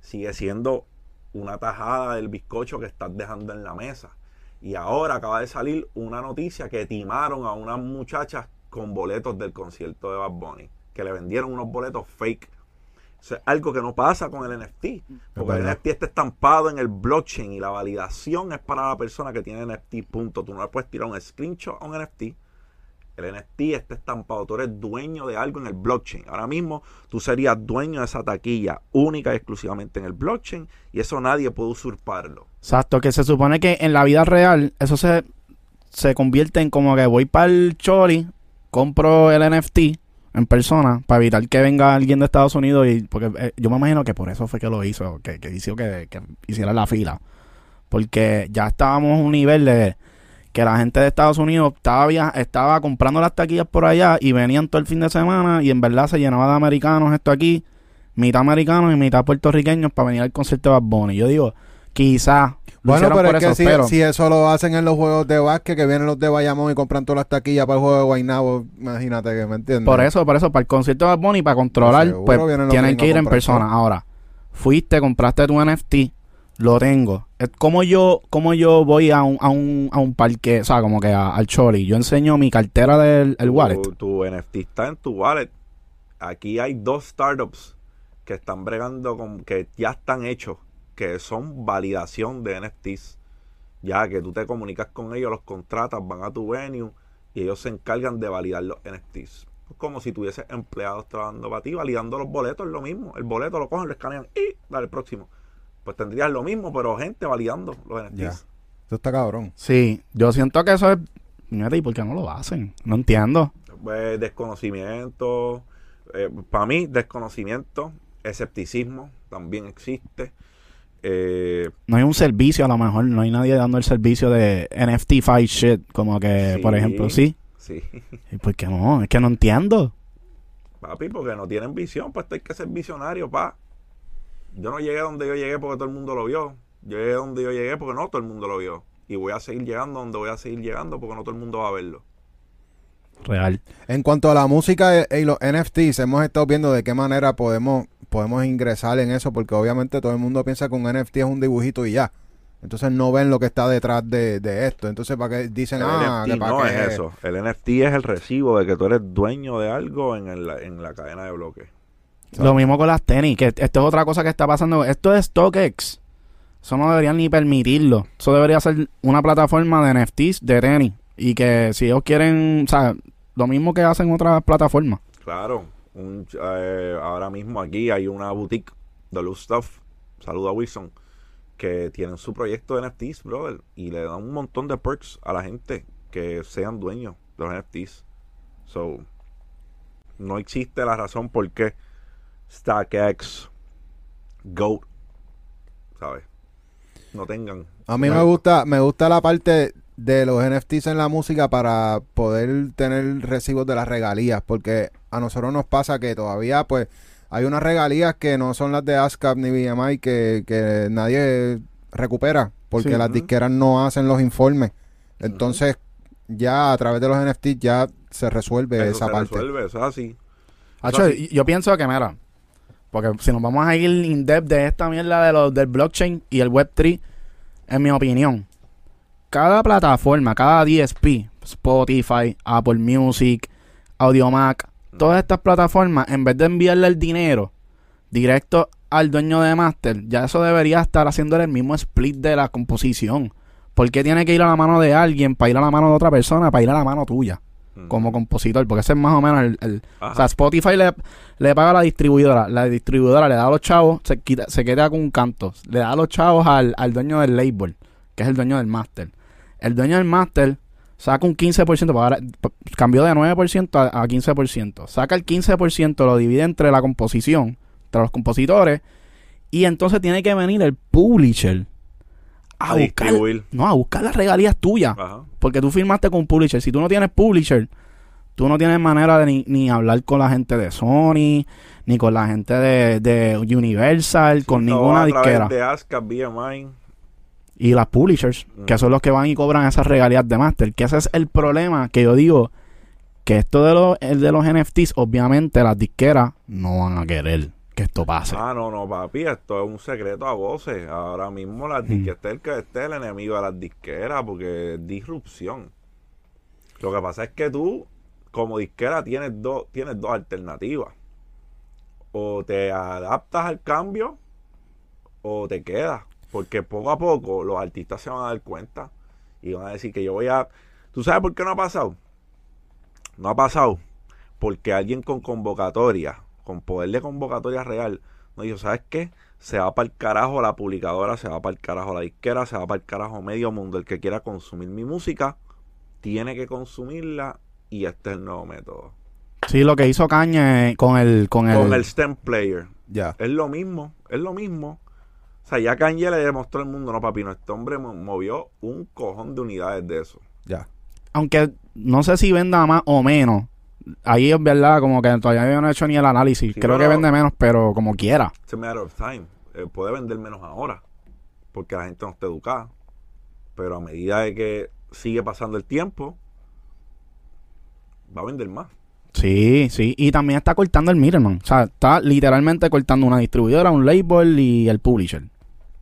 sigue siendo una tajada del bizcocho que estás dejando en la mesa. Y ahora acaba de salir una noticia que timaron a unas muchachas con boletos del concierto de Bad Bunny, que le vendieron unos boletos fake. Eso es algo que no pasa con el NFT. Porque el. NFT está estampado en el blockchain y la validación es para la persona que tiene NFT. Punto. Tú no le puedes tirar un screenshot a un NFT. El NFT está estampado. Tú eres dueño de algo en el blockchain. Ahora mismo tú serías dueño de esa taquilla única y exclusivamente en el blockchain y eso nadie puede usurparlo. Exacto, que se supone que en la vida real eso se, se convierte en como que voy para el Chori, compro el NFT en persona para evitar que venga alguien de Estados Unidos y porque eh, yo me imagino que por eso fue que lo hizo, que, que hizo que, que hiciera la fila. Porque ya estábamos a un nivel de que la gente de Estados Unidos estaba via- estaba comprando las taquillas por allá y venían todo el fin de semana y en verdad se llenaba de americanos esto aquí, mitad americanos y mitad puertorriqueños para venir al concierto de Bad Bunny. Yo digo, quizás Bueno, pero es que si, pero si eso lo hacen en los juegos de básquet, que vienen los de Bayamón y compran todas las taquillas para el juego de Guaynabo, imagínate que me entiendes. por eso, por eso, para el concierto de Bad Bunny, para controlar, pues vienen los tienen que ir en persona. Ahora, fuiste, compraste tu NFT, lo tengo. Es como yo, como yo voy a un, a un, a un parque, o sea, como que a- al Chori, yo enseño mi cartera del el Tu- wallet. Tu, NFT está en tu wallet. Aquí hay dos startups que están bregando con, que ya están hechos, que son validación de NFTs. Ya que tú te comunicas con ellos, los contratas, van a tu venue y ellos se encargan de validar los NFTs. Es como si tuvieses empleados trabajando para ti, validando los boletos, es lo mismo. El boleto lo cogen, lo escanean y dale el próximo. Pues tendrías lo mismo, pero gente validando los NFTs. Ya. Eso está cabrón. Sí, yo siento que eso es... Mira, ¿y por qué no lo hacen? No entiendo. Pues, desconocimiento, para mí desconocimiento, escepticismo también existe. Eh, No hay un servicio, a lo mejor, no hay nadie dando el servicio de NFT fight shit, como que, Sí. por ejemplo, sí. sí, ¿Y por qué no? Es que no entiendo. papi, porque no tienen visión, pues hay que ser visionario, pa. Yo no llegué donde yo llegué porque todo el mundo lo vio. Yo llegué donde yo llegué porque no todo el mundo lo vio. Y voy a seguir llegando donde voy a seguir llegando porque no todo el mundo va a verlo. Real. En cuanto a la música y- los NFTs, hemos estado viendo de qué manera podemos, podemos ingresar en eso, porque obviamente todo el mundo piensa que un NFT es un dibujito y ya. Entonces no ven lo que está detrás de, de esto. Entonces, ¿para qué dicen, El ah, NFT que para no qué? es eso. El NFT es el recibo de que tú eres dueño de algo en, el- en la cadena de bloques. Lo mismo con las tenis, que esto es otra cosa que está pasando. Esto es StockX. Eso no deberían ni permitirlo. Eso debería ser una plataforma de NFTs de tenis. Y que si ellos quieren, o sea, lo mismo que hacen otras plataformas. Claro, un, eh, ahora mismo aquí hay una boutique de Loose Stuff, saludo a Wilson, que tienen su proyecto de NFTs, brother, y le dan un montón de perks a la gente que sean dueños de los NFTs. So, no existe la razón por qué StackX, Goat, ¿sabes? No tengan. A mí No. me gusta, me gusta la parte de los NFTs en la música para poder tener recibos de las regalías, porque a nosotros nos pasa que todavía pues hay unas regalías que no son las de ASCAP ni BMI que, que nadie recupera, porque Sí. las disqueras no hacen los informes. Entonces ya a través de los NFTs ya se resuelve Eso esa se parte. resuelve, eso es así. Hacho, así. yo pienso que, mira, porque si nos vamos a ir in depth de esta mierda de los del blockchain y el Web3, en mi opinión, cada plataforma, cada DSP, Spotify, Apple Music, Audiomack, todas estas plataformas, en vez de enviarle el dinero directo al dueño de Master, ya eso debería estar haciendo el mismo split de la composición. ¿Por qué tiene que ir a la mano de alguien para ir a la mano de otra persona, para ir a la mano tuya, Mm. como compositor? Porque ese es más o menos el- o sea, Spotify le, le paga a la distribuidora. La distribuidora le da a los chavos, se, quita, se queda con un canto. Le da a los chavos al, al dueño del label, que es el dueño del máster. El dueño del máster saca un 15%, para, cambió de 9% a, a 15%. Saca el 15%, lo divide entre la composición, entre los compositores, y entonces tiene que venir el publisher a, A buscar, no, a buscar las regalías tuyas. Ajá. Porque tú firmaste con un publisher. Si tú no tienes publisher, tú no tienes manera de ni, ni hablar con la gente de Sony, ni con la gente de, de Universal, con No, ninguna a disquera. de ASCAP, BMI. Y las publishers, que Ujú. son los que van y cobran esas regalías de máster. Que ese es el problema que yo digo. Que esto de los, el de los NFTs, obviamente las disqueras no van a querer que esto pase. Ah, no, no, papi, esto es un secreto a voces. Ahora mismo las disqueras, este es el este el enemigo de las disqueras porque es disrupción. Lo que pasa es que tú, como disquera, tienes dos, tienes dos alternativas. O te adaptas al cambio o te quedas. Porque poco a poco los artistas se van a dar cuenta y van a decir que yo voy a... ¿Tú sabes por qué no ha pasado? No ha pasado porque alguien con convocatoria, con poder de convocatoria real, no dijo, ¿sabes qué? Se va para el carajo la publicadora, se va para el carajo la disquera, se va para el carajo medio mundo. El que quiera consumir mi música, tiene que consumirla y este es el nuevo método. Sí, lo que hizo Caña con el... Con el, Con el stem player. Ya. Es lo mismo, es lo mismo. O sea, ya Kanye le demostró al mundo, no papi, no, este hombre mo- movió un cojón de unidades de eso. Ya. aunque no sé si venda más o menos. Ahí es verdad, como que todavía yo no he hecho ni el análisis. Sí, Creo que vende menos, pero como quiera. It's a matter of time. Eh, puede vender menos ahora, porque la gente no está educada. Pero a medida de que sigue pasando el tiempo, va a vender más. Sí, sí. Y también está cortando el middleman. O sea, está literalmente cortando una distribuidora, un label y el publisher.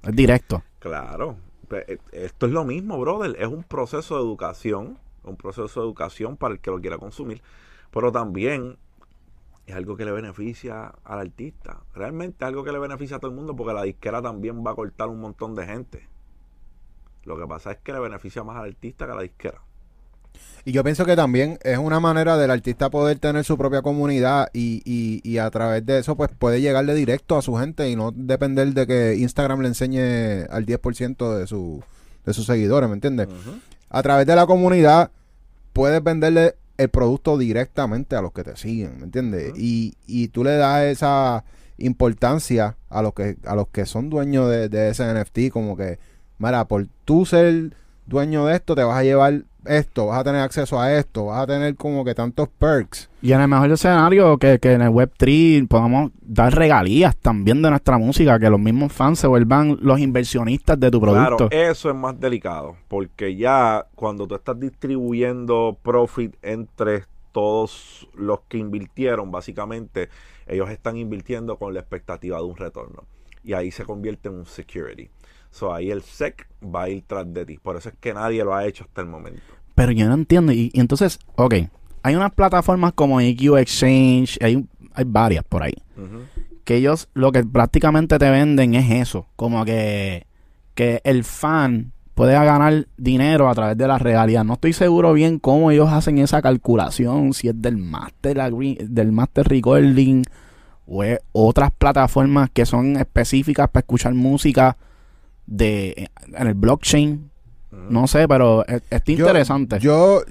Es directo. Claro. Pe- eh, Esto es lo mismo, brother. Es un proceso de educación. Un proceso de educación para el que lo quiera consumir. Pero también es algo que le beneficia al artista. Realmente es algo que le beneficia a todo el mundo porque la disquera también va a cortar un montón de gente. Lo que pasa es que le beneficia más al artista que a la disquera. Y yo pienso que también es una manera del artista poder tener su propia comunidad y, y, y a través de eso pues puede llegarle directo a su gente y no depender de que Instagram le enseñe al 10% de, su, de sus seguidores, ¿me entiendes? A través de la comunidad puedes venderle el producto directamente a los que te siguen, ¿me entiendes? Y, y tú le das esa importancia a los que a los que son dueños de, de ese NFT como que, mira, por tú ser dueño de esto te vas a llevar esto, vas a tener acceso a esto, vas a tener como que tantos perks. Y en el mejor escenario, que, que en el Web3 podamos dar regalías también de nuestra música, que los mismos fans se vuelvan los inversionistas de tu producto. Claro, eso es más delicado, porque ya cuando tú estás distribuyendo profit entre todos los que invirtieron, básicamente ellos están invirtiendo con la expectativa de un retorno. Y ahí se convierte en un security. So ahí el SEC va a ir tras de ti. Por eso es que nadie lo ha hecho hasta el momento. Pero yo no entiendo. Y, y entonces, ok, hay unas plataformas como EQ Exchange, hay, hay varias por ahí, que ellos lo que prácticamente te venden es eso, como que, que el fan puede ganar dinero a través de la realidad. No estoy seguro bien cómo ellos hacen esa calculación, si es del master, del master recording o es otras plataformas que son específicas para escuchar música de en el blockchain. No sé, pero es- está Yo- interesante. Yo,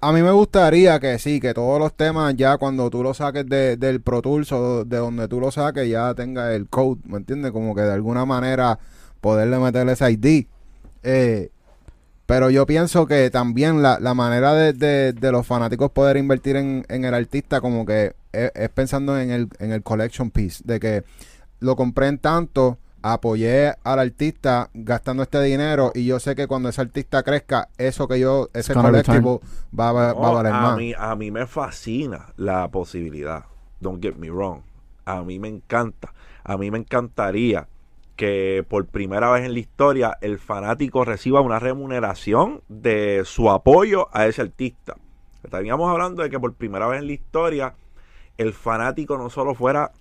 a mí me gustaría que sí, que todos los temas ya cuando tú lo saques de- del Pro Tools o de donde tú lo saques ya tenga el code, ¿me entiendes? Como que de alguna manera poderle meter ese ID. Eh, pero yo pienso que también la, la manera de, de- de los fanáticos poder invertir en, en el artista como que es, es pensando en el, en el collection piece, de que lo compré en tanto, apoyé al artista gastando este dinero y yo sé que cuando ese artista crezca, eso que yo, ese collectible va, a- va a valer a más. Mí, a mí me fascina la posibilidad. Don't get me wrong. A mí me encanta. A mí me encantaría que por primera vez en la historia el fanático reciba una remuneración de su apoyo a ese artista. Estaríamos hablando de que por primera vez en la historia el fanático no solo fuera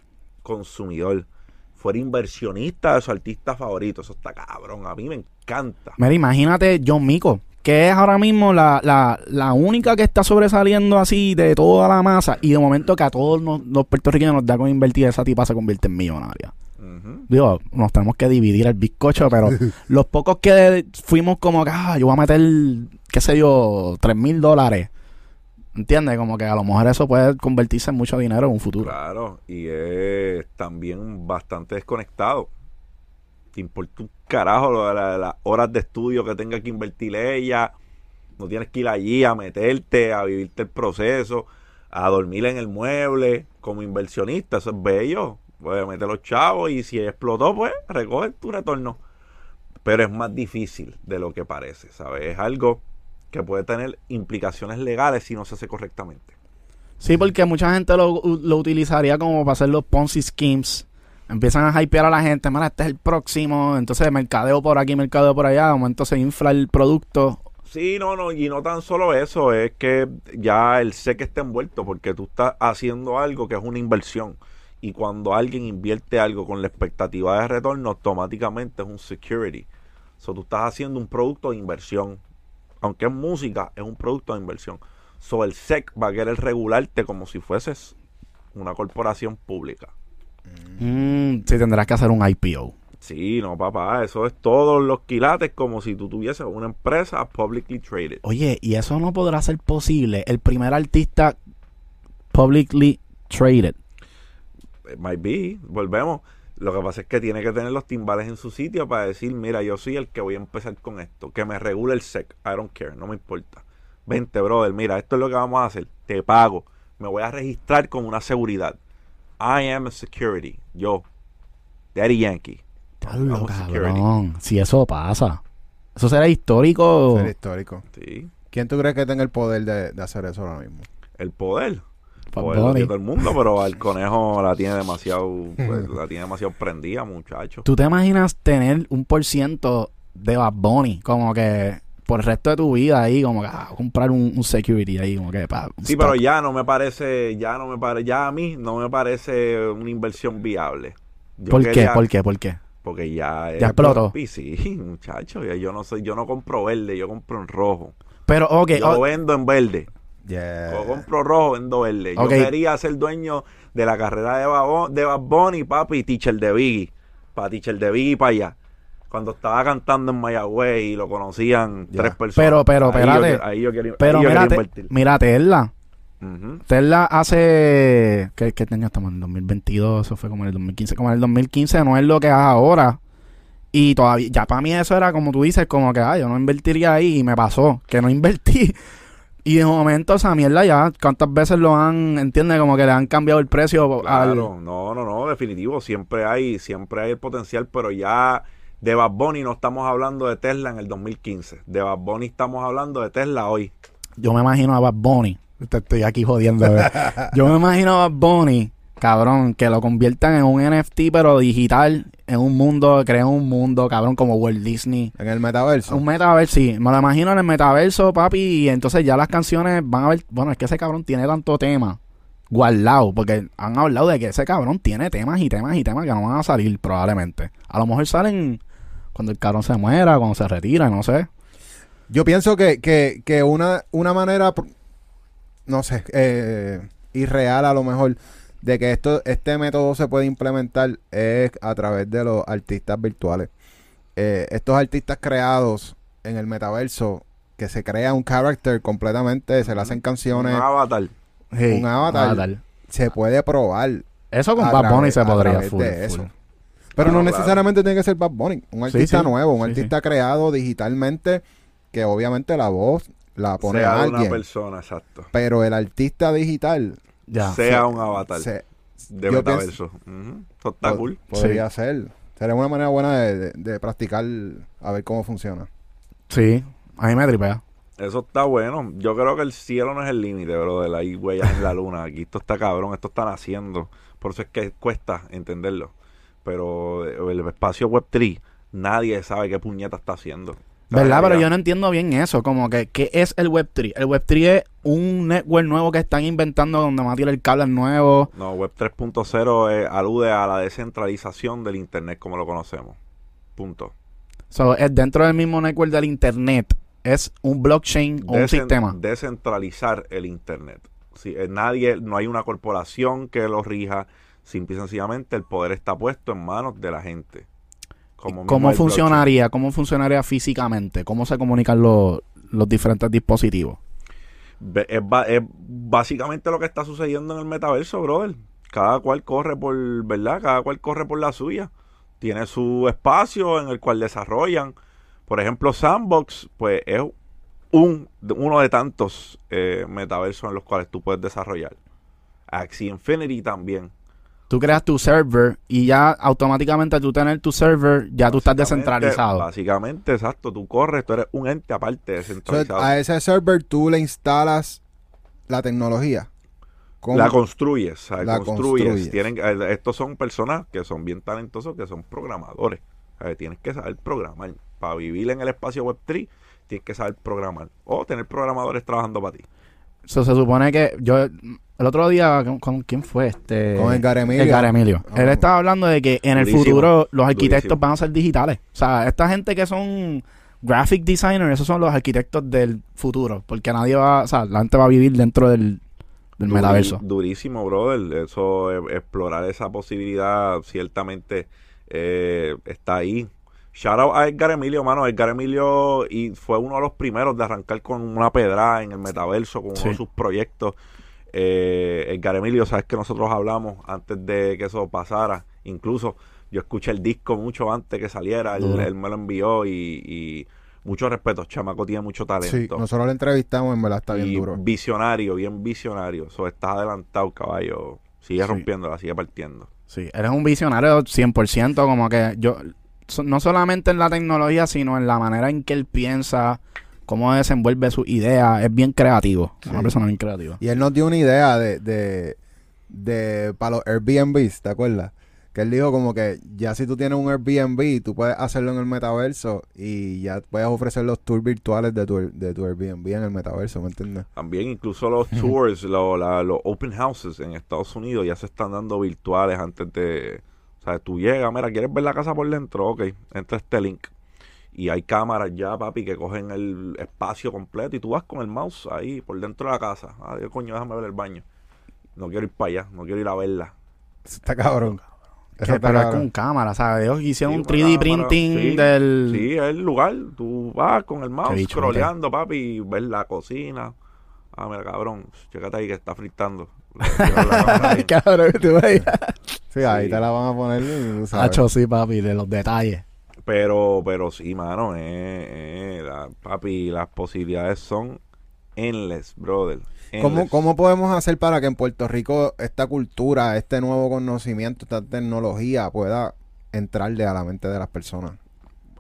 consumidor, fuera inversionista de su artista favorito. Eso está cabrón. A mí me encanta. Mira, imagínate John Mico, que es ahora mismo la, la, la única que está sobresaliendo así de toda la masa y de momento que a todos nos- los puertorriqueños nos da con invertir, esa tipa se convierte en millonaria. Digo, nos tenemos que dividir el bizcocho, pero los pocos que fuimos como que, ah, yo voy a meter, qué sé yo, tres mil dólares. ¿Entiendes? Como que a lo mejor eso puede convertirse en mucho dinero en un futuro. Claro, y es también bastante desconectado. Te importa un carajo las horas de estudio que tenga que invertir ella. No tienes que ir allí a meterte, a vivirte el proceso, a dormir en el mueble como inversionista. Eso es bello. Puedes meter los chavos y si explotó, pues recoge tu retorno. Pero es más difícil de lo que parece, ¿sabes? Es algo que puede tener implicaciones legales si no se hace correctamente. Sí, porque mucha gente lo, lo utilizaría como para hacer los Ponzi schemes. Empiezan a hypear a la gente, mira, este es el próximo. Entonces, mercadeo por aquí, mercadeo por allá. De momento se infla el producto. Sí, no, no, y no tan solo eso, es que ya el SEC está envuelto porque tú estás haciendo algo que es una inversión. Y cuando alguien invierte algo con la expectativa de retorno, automáticamente es un security. So, tú estás haciendo un producto de inversión. Aunque es música, es un producto de inversión. So, el SEC va a querer regularte como si fueses una corporación pública. Mm, sí, tendrás que hacer un IPO. Sí, no, papá, eso es todos los quilates como si tú tuvieses una empresa publicly traded. Oye, y eso no podrá ser posible. El primer artista publicly traded. It might be, volvemos. Lo que pasa es que tiene que tener los timbales en su sitio para decir, mira, yo soy el que voy a empezar con esto. Que me regule el SEC. I don't care, no me importa. Vente, brother, mira, esto es lo que vamos a hacer. Te pago. Me voy a registrar con una seguridad. I am a security. Yo, Daddy Yankee. Cabrón. Si eso pasa. Eso será histórico. Ser histórico. Sí. ¿Quién tú crees que tenga el poder de, de hacer eso ahora mismo? El poder. Bad Poder lo Bunny. tiene todo el mundo, pero al conejo la tiene demasiado, pues, la tiene demasiado prendida, muchacho. ¿Tú te imaginas tener un por ciento de Bad Bunny? Como que por el resto de tu vida ahí, como que ah, comprar un, un security ahí, como que pa, un Sí, stock. pero ya no me parece, ya no me parece, ya a mí no me parece una inversión viable. Yo ¿Por qué? ¿Por qué? ¿Por qué? Porque ya Ya explotó. Sí, muchacho, ya yo no soy, yo no compro verde, yo compro en rojo. Pero, ok, yo oh, vendo en verde. Yeah. Yo compro rojo, vendo verde. Yo quería ser dueño de la carrera de Bad, de Bad Bunny, papi, y teacher de Biggie. Para teacher de Biggie para allá. Cuando estaba cantando en Mayagüez y lo conocían tres personas. Pero, pero, Ahí yo espérate. Ahí yo quiero, pero ahí yo mira, quería te- invertir. mira, Tesla. Hace... ¿qué, ¿Qué año estamos? En el 2022, eso fue como en el 2015. Como en el 2015 no es lo que es ahora. Y todavía, ya para mí eso era como tú dices, como que, ah, yo no invertiría ahí y me pasó, que no invertí. Y de momento esa mierda ya, ¿cuántas veces lo han, entiende? Como que le han cambiado el precio al... Claro, no, no, no, definitivo. Siempre hay, siempre hay el potencial, pero ya de Bad Bunny no estamos hablando de Tesla en el 2015. De Bad Bunny estamos hablando de Tesla hoy. Yo me imagino a Bad Bunny. Te estoy aquí jodiendo. Yo me imagino a Bad Bunny, cabrón, que lo conviertan en un NFT, pero digital, en un mundo, creen un mundo, cabrón, como Walt Disney. En el metaverso. Un metaverso, sí. Me lo imagino en el metaverso, papi, y entonces ya las canciones van a ver. Bueno, es que ese cabrón tiene tanto tema guardado, porque han hablado de que ese cabrón tiene temas y temas y temas que no van a salir probablemente. A lo mejor salen cuando el cabrón se muera, cuando se retira, no sé. Yo pienso que, que, que una, una manera, no sé, eh, irreal a lo mejor, de que esto este método se puede implementar es a través de los artistas virtuales. Eh, estos artistas creados en el metaverso, que se crea un character completamente, se le hacen Un canciones, avatar. Sí, Un avatar. se puede probar. Eso con Bad Bunny se podría full, de full. eso. Pero Claro, no claro. necesariamente tiene que ser Bad Bunny. Un artista sí. nuevo, un Sí, artista creado digitalmente, que obviamente la voz la pone sea a una alguien. persona, exacto. Pero el artista digital Ya. sea un avatar se- de metaverso. Eso está pod- cool. podría ser. Sería una manera buena de, de- de practicar a ver cómo funciona. Sí, a mí me tripea. Eso está bueno. Yo creo que el cielo no es el límite, bro. De Hay huellas en la luna. Aquí esto está cabrón. Esto está naciendo. Por eso es que cuesta entenderlo. Pero el espacio web 3, nadie sabe qué puñeta está haciendo. ¿Verdad? Pero yo no entiendo bien eso. Como que, ¿qué es el Web3? El Web3 es un network nuevo que están inventando donde van a tirar el cable nuevo. No, Web 3.0 eh, alude a la descentralización del Internet como lo conocemos. Punto. So, es dentro del mismo network del Internet. Es un blockchain o un sistema. Descentralizar el Internet. Si, eh, nadie, no hay una corporación que lo rija. Simple y sencillamente el poder está puesto en manos de la gente. Como ¿Cómo funcionaría? ¿Cómo funcionaría físicamente? ¿Cómo se comunican los, los diferentes dispositivos? Es básicamente lo que está sucediendo en el metaverso, brother. Cada cual corre por, ¿verdad? Cada cual corre por la suya. tiene su espacio en el cual desarrollan. Por ejemplo, Sandbox, pues es un, uno de tantos eh, metaversos en los cuales tú puedes desarrollar. Axie Infinity también. Tú creas tu server y ya automáticamente tú tener tu server, ya tú estás descentralizado. Básicamente, exacto. Tú corres, tú eres un ente aparte descentralizado. a ese server tú le instalas la tecnología. ¿Cómo? La construyes, o sea, La construyes. construyes. Tienen, eh, estos son personas que son bien talentosos, que son programadores. O sea, tienes que saber programar. Para vivir en el espacio web 3, tienes que saber programar. O tener programadores trabajando para ti. So, se supone que yo el otro día ¿con, con quién fue este Con Edgar Emilio. Edgar Emilio. Ah. Él estaba hablando de que en el futuro los arquitectos durísimo. van a ser digitales. O sea, esta gente que son graphic designers, esos son los arquitectos del futuro, porque nadie va, o sea, la gente va a vivir dentro del, metaverso. Durísimo, brother. Eso, eh, explorar esa posibilidad, ciertamente eh, está ahí. Shout out a Edgar Emilio, mano. Edgar Emilio y fue uno de los primeros de arrancar con una pedra en el metaverso, con uno Sí. de sus proyectos. Eh, Edgar Emilio, sabes que nosotros hablamos antes de que eso pasara. Incluso yo escuché el disco mucho antes que saliera. Él, él me lo envió y, y mucho respeto. Chamaco tiene mucho Sí, talento. nosotros lo entrevistamos, en verdad está bien Y duro. Visionario, bien visionario. So, estás adelantado, caballo. Sigue Sí. rompiéndola, sigue partiendo. Sí, eres un visionario 100%, como que yo, so- no solamente en la tecnología, sino en la manera en que él piensa, cómo desenvuelve sus ideas, es bien creativo, es una persona bien creativa. Y él nos dio una idea de, de, de para los Airbnbs, ¿te acuerdas? Que él dijo como que ya si tú tienes un Airbnb, tú puedes hacerlo en el metaverso y ya puedes ofrecer los tours virtuales de tu, de tu Airbnb en el metaverso, ¿me entiendes? También incluso los tours, lo- la- los open houses en Estados Unidos ya se están dando virtuales antes de... O sea, tú llegas, mira, ¿quieres ver la casa por dentro? Ok, entra este link. Y hay cámaras ya, papi, que cogen el espacio completo y tú vas con el mouse ahí por dentro de la casa. Ah, Dios, coño, déjame ver el baño. No quiero ir para allá, no quiero ir a verla. Eso está cabrón. Eso Que, está pero es con cámara, ¿sabes? Ellos hicieron Sí, un una 3D cámara, printing sí, del... Sí, es el lugar. Tú vas con el mouse bicho, scrolleando, papi, y ves la cocina. Ah, mira, cabrón, chécate ahí que está fritando. Ay, cabrón, tú. Sí, ahí Sí. te la van a poner. Hacho, sí, papi, de los detalles. Pero, pero sí, mano, eh, eh, la- papi, las posibilidades son endless, brother. ¿Cómo, endless. ¿Cómo podemos hacer para que en Puerto Rico esta cultura, este nuevo conocimiento, esta tecnología pueda entrarle a la mente de las personas?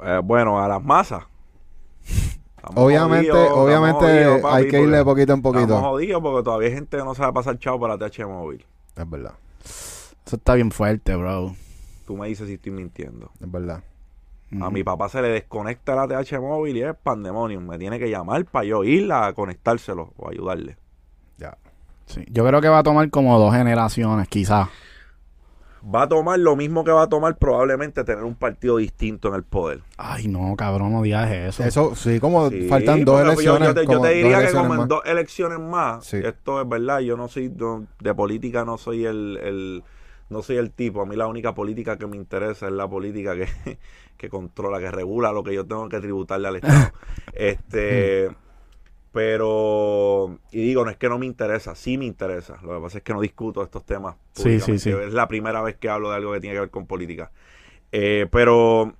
Eh, bueno, a las masas. Estamos Obviamente, jodidos, estamos obviamente jodidos, papi, hay que irle porque poquito en Estamos poquito. jodidos porque todavía hay gente que no sabe pasar chavo para la TH móvil. Es verdad, Eso está bien fuerte, bro. Tú me dices si estoy mintiendo. es verdad. A mi papá se le desconecta la TH móvil y es pandemonium. Me tiene que llamar para yo ir a conectárselo o ayudarle. Ya. Sí, Yo creo que va a tomar como dos generaciones, quizás. Va a tomar lo mismo que va a tomar probablemente tener un partido distinto en el poder. Ay, no, cabrón, no digas eso. Eso, sí, como Sí, faltan dos elecciones. Yo, te, yo te diría que como en más. dos elecciones más, Sí. esto es verdad, yo no soy no- de política, no soy el, el- no soy el tipo. A mí la única política que me interesa es la política que, que controla, que regula lo que yo tengo que tributarle al Estado. este, pero, y digo, no es que no me interesa, sí me interesa. Lo que pasa es que no discuto estos temas. Sí, sí, sí. Es la primera vez que hablo de algo que tiene que ver con política. Eh, pero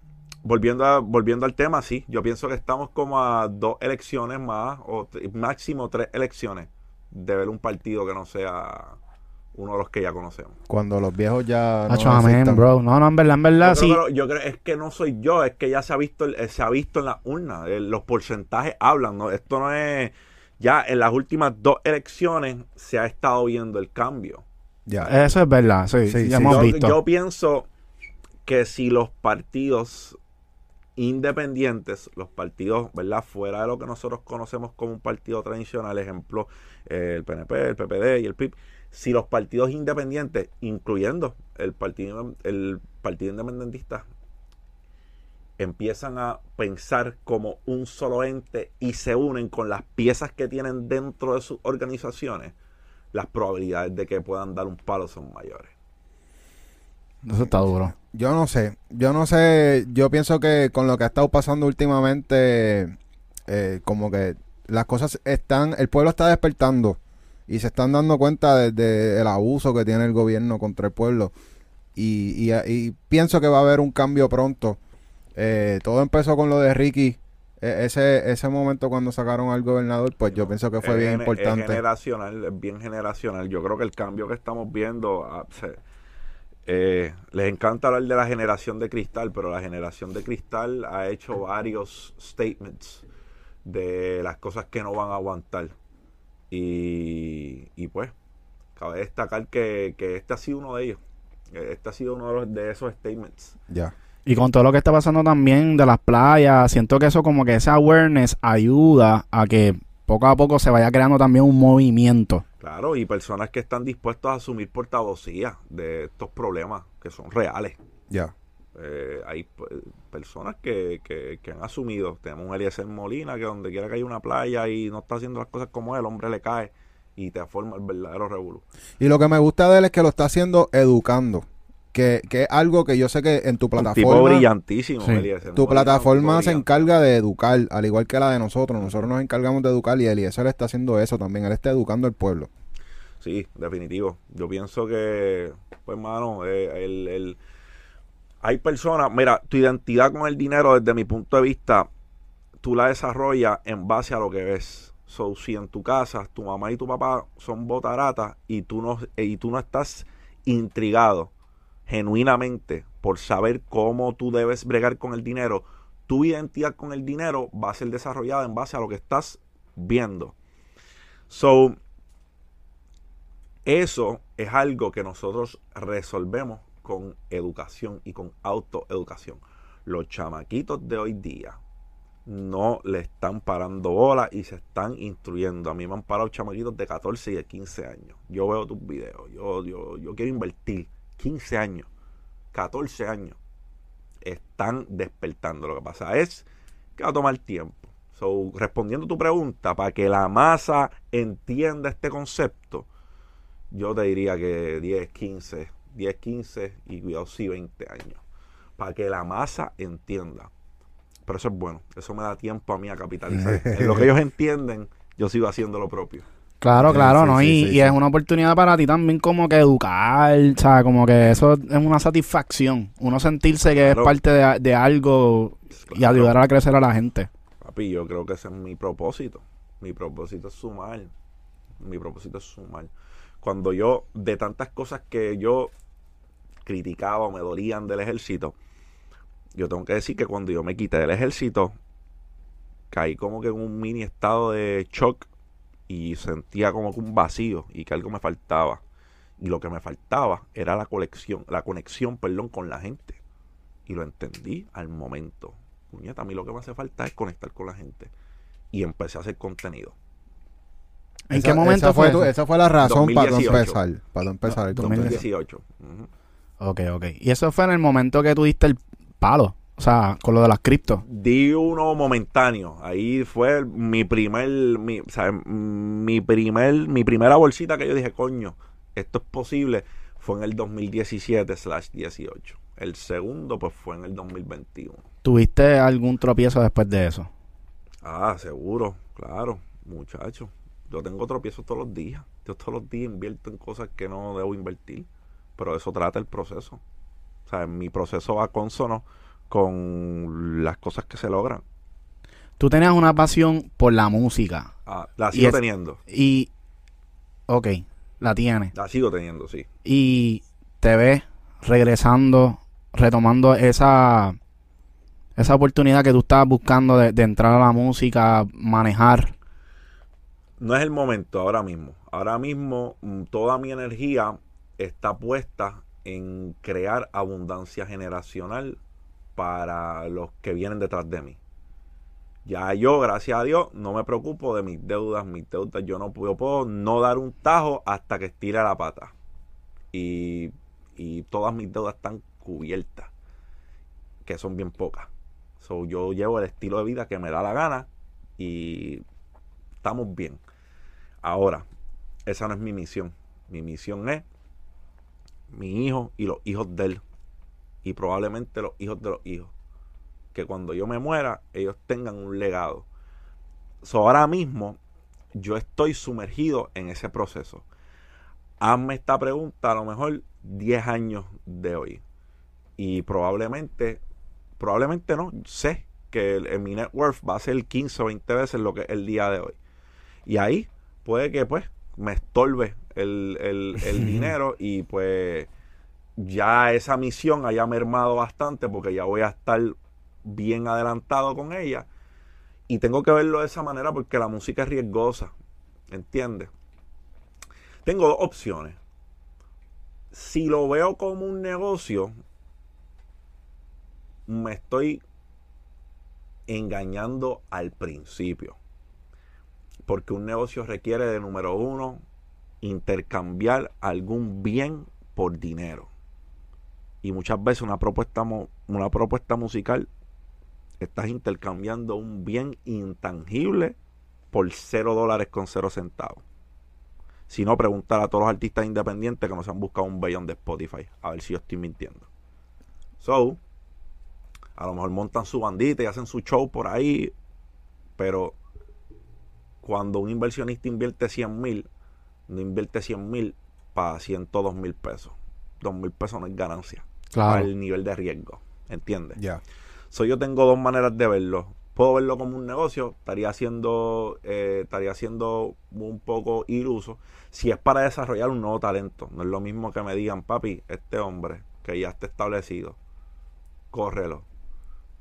volviendo, a- volviendo al tema, sí, yo pienso que estamos como a dos elecciones más, o máximo tres elecciones, de ver un partido que no sea uno de los que ya conocemos. Cuando los viejos ya. No existan. bro. No, no, en verdad, en verdad, Yo sí. creo yo creo, es que no soy yo, es que ya se ha visto, eh, se ha visto en la urna, eh, los porcentajes hablan, ¿no? Esto no es, ya en las últimas dos elecciones se ha estado viendo el cambio. Ya. Eso es verdad, sí. Sí, ya sí. hemos yo, visto. yo pienso que si los partidos independientes, los partidos, ¿verdad? Fuera de lo que nosotros conocemos como un partido tradicional, ejemplo, eh, el PNP, el PPD y el PIB, si los partidos independientes, incluyendo el partido, el partido independentista, empiezan a pensar como un solo ente y se unen con las piezas que tienen dentro de sus organizaciones, las probabilidades de que puedan dar un palo son mayores. Eso está duro. Yo no sé, yo no sé, yo pienso que con lo que ha estado pasando últimamente, eh, como que las cosas están, el pueblo está despertando y se están dando cuenta del de, el abuso que tiene el gobierno contra el pueblo. y, y- y pienso que va a haber un cambio pronto. Eh, todo empezó con lo de Ricky. E- ese, ese momento cuando sacaron al gobernador, pues yo pienso que fue Es bien gene- Es importante. generacional, es bien generacional. Yo creo que el cambio que estamos viendo, ah, eh, les encanta hablar de la generación de cristal, pero la generación de cristal ha hecho varios statements de las cosas que no van a aguantar. Y, y pues, cabe destacar que, que este ha sido uno de ellos. Este ha sido uno de, los- de esos statements. Ya. Y con todo lo que está pasando también de las playas, siento que eso como que ese awareness ayuda a que poco a poco se vaya creando también un movimiento. Claro, y personas que están dispuestos a asumir portavocía de estos problemas que son reales. Ya. Eh, hay p- personas que, que, que han asumido. Tenemos un Eliezer Molina que donde quiera que haya una playa y no está haciendo las cosas como él, el hombre le cae y te forma el verdadero revolú. Y lo que me gusta de él es que lo está haciendo educando. Que, que es algo que yo sé que en tu Un tipo plataforma. brillantísimo, Sí. Eliezer Tu plataforma se encarga de educar, al igual que la de nosotros. Nosotros nos encargamos de educar y Eliezer está haciendo eso también. Él está educando al pueblo. Sí, definitivo. Yo pienso que, pues, mano, eh, el, el- hay personas, mira, tu identidad con el dinero, desde mi punto de vista, tú la desarrollas en base a lo que ves. So, si en tu casa tu mamá y tu papá son botaratas y tú no, y tú no estás intrigado genuinamente por saber cómo tú debes bregar con el dinero, tu identidad con el dinero va a ser desarrollada en base a lo que estás viendo. So, eso es algo que nosotros resolvemos con educación y con autoeducación. Los chamaquitos de hoy día no le están parando bola y se están instruyendo. A mí me han parado chamaquitos de 14 y de 15 años. Yo veo tus videos, yo, yo, yo quiero invertir 15 años, 14 años. Están despertando. Lo que pasa es que va a tomar tiempo. So, respondiendo a tu pregunta, para que la masa entienda este concepto, yo te diría que 10, 15, 10, 15 y cuidado sí 20 años. Para que la masa entienda. Pero eso es bueno. Eso me da tiempo a mí a capitalizar. en lo que ellos entienden, yo sigo haciendo lo propio. Claro, claro, sí, ¿no? sí, y sí, y sí. es una oportunidad para ti también como que educar, ¿sabes? Como que eso es una satisfacción. Uno sentirse que Claro. es parte de, de algo y ayudar a crecer a la gente. Papi, yo creo que ese es mi propósito. Mi propósito es sumar. Mi propósito es sumar. Cuando yo, de tantas cosas que yo criticaba o me dolían del ejército, yo tengo que decir que cuando yo me quité del ejército, caí como que en un mini estado de shock y sentía como que un vacío y que algo me faltaba. Y lo que me faltaba era la colección, la conexión, perdón, con la gente. Y lo entendí al momento. Puñeta, a mí lo que me hace falta es conectar con la gente. Y empecé a hacer contenido. ¿En Esa- qué momento esa fue, tu- esa fue la razón para tú 2018. empezar. Para empezar el No, contenido. 2018. Ujú. Ok, ok. Y eso fue en el momento que tú diste el palo. O sea, con lo de las criptos. Di uno momentáneo. Ahí fue mi primer, mi, o sea, mi primer, mi primera bolsita que yo dije, coño, esto es posible. Fue en el 2017 slash 18. El segundo, pues fue en el 2021. ¿Tuviste algún tropiezo después de eso? Ah, seguro, claro, muchacho. Yo tengo tropiezos todos los días. Yo todos los días invierto en cosas que no debo invertir. Pero eso trata el proceso. O sea, mi proceso va consono con las cosas que se logran. Tú tenías una pasión por la música. Ah, la Y sigo es- teniendo. Y, ok, la tienes. La sigo teniendo, sí. Y te ves regresando, retomando esa, esa oportunidad que tú estabas buscando de, de entrar a la música, manejar. No es el momento ahora mismo. Ahora mismo mm, toda mi energía está puesta en crear abundancia generacional para los que vienen detrás de mí. Ya yo, gracias a Dios, no me preocupo de mis deudas. Mis deudas yo no puedo, no dar un tajo hasta que estire la pata. Y, y todas mis deudas están cubiertas, que son bien pocas. So, yo llevo el estilo de vida que me da la gana y estamos bien. Ahora, esa no es mi misión. Mi misión es mi hijo y los hijos de él. Y probablemente los hijos de los hijos. Que cuando yo me muera, ellos tengan un legado. So, ahora mismo, yo estoy sumergido en ese proceso. hazme esta pregunta a lo mejor 10 años de hoy. Y probablemente, probablemente no, sé que el, mi net worth va a ser 15 o 20 veces lo que es el día de hoy. Y ahí puede que pues me estorbe el, el- el dinero y pues ya esa misión haya mermado bastante porque ya voy a estar bien adelantado con ella. Y tengo que verlo de esa manera porque la música es riesgosa. ¿Entiendes? Tengo dos opciones. Si lo veo como un negocio, me estoy engañando al principio. Porque un negocio requiere de número uno, intercambiar algún bien por dinero. Y muchas veces una propuesta, una propuesta musical, estás intercambiando un bien intangible por cero dólares con cero centavos. Si no, preguntar a todos los artistas independientes que no se han buscado un bellón de Spotify. A ver si yo estoy mintiendo. So, a lo mejor montan su bandita y hacen su show por ahí. Pero cuando un inversionista invierte 100 mil, no invierte 100 mil para 102 mil pesos. 2 mil pesos no es ganancia. Claro. Al nivel de riesgo. ¿Entiendes? Ya. So, yo tengo dos maneras de verlo. Puedo verlo como un negocio, estaría siendo, eh, estaría siendo un poco iluso. Si es para desarrollar un nuevo talento, no es lo mismo que me digan, papi, este hombre que ya está establecido, córrelo.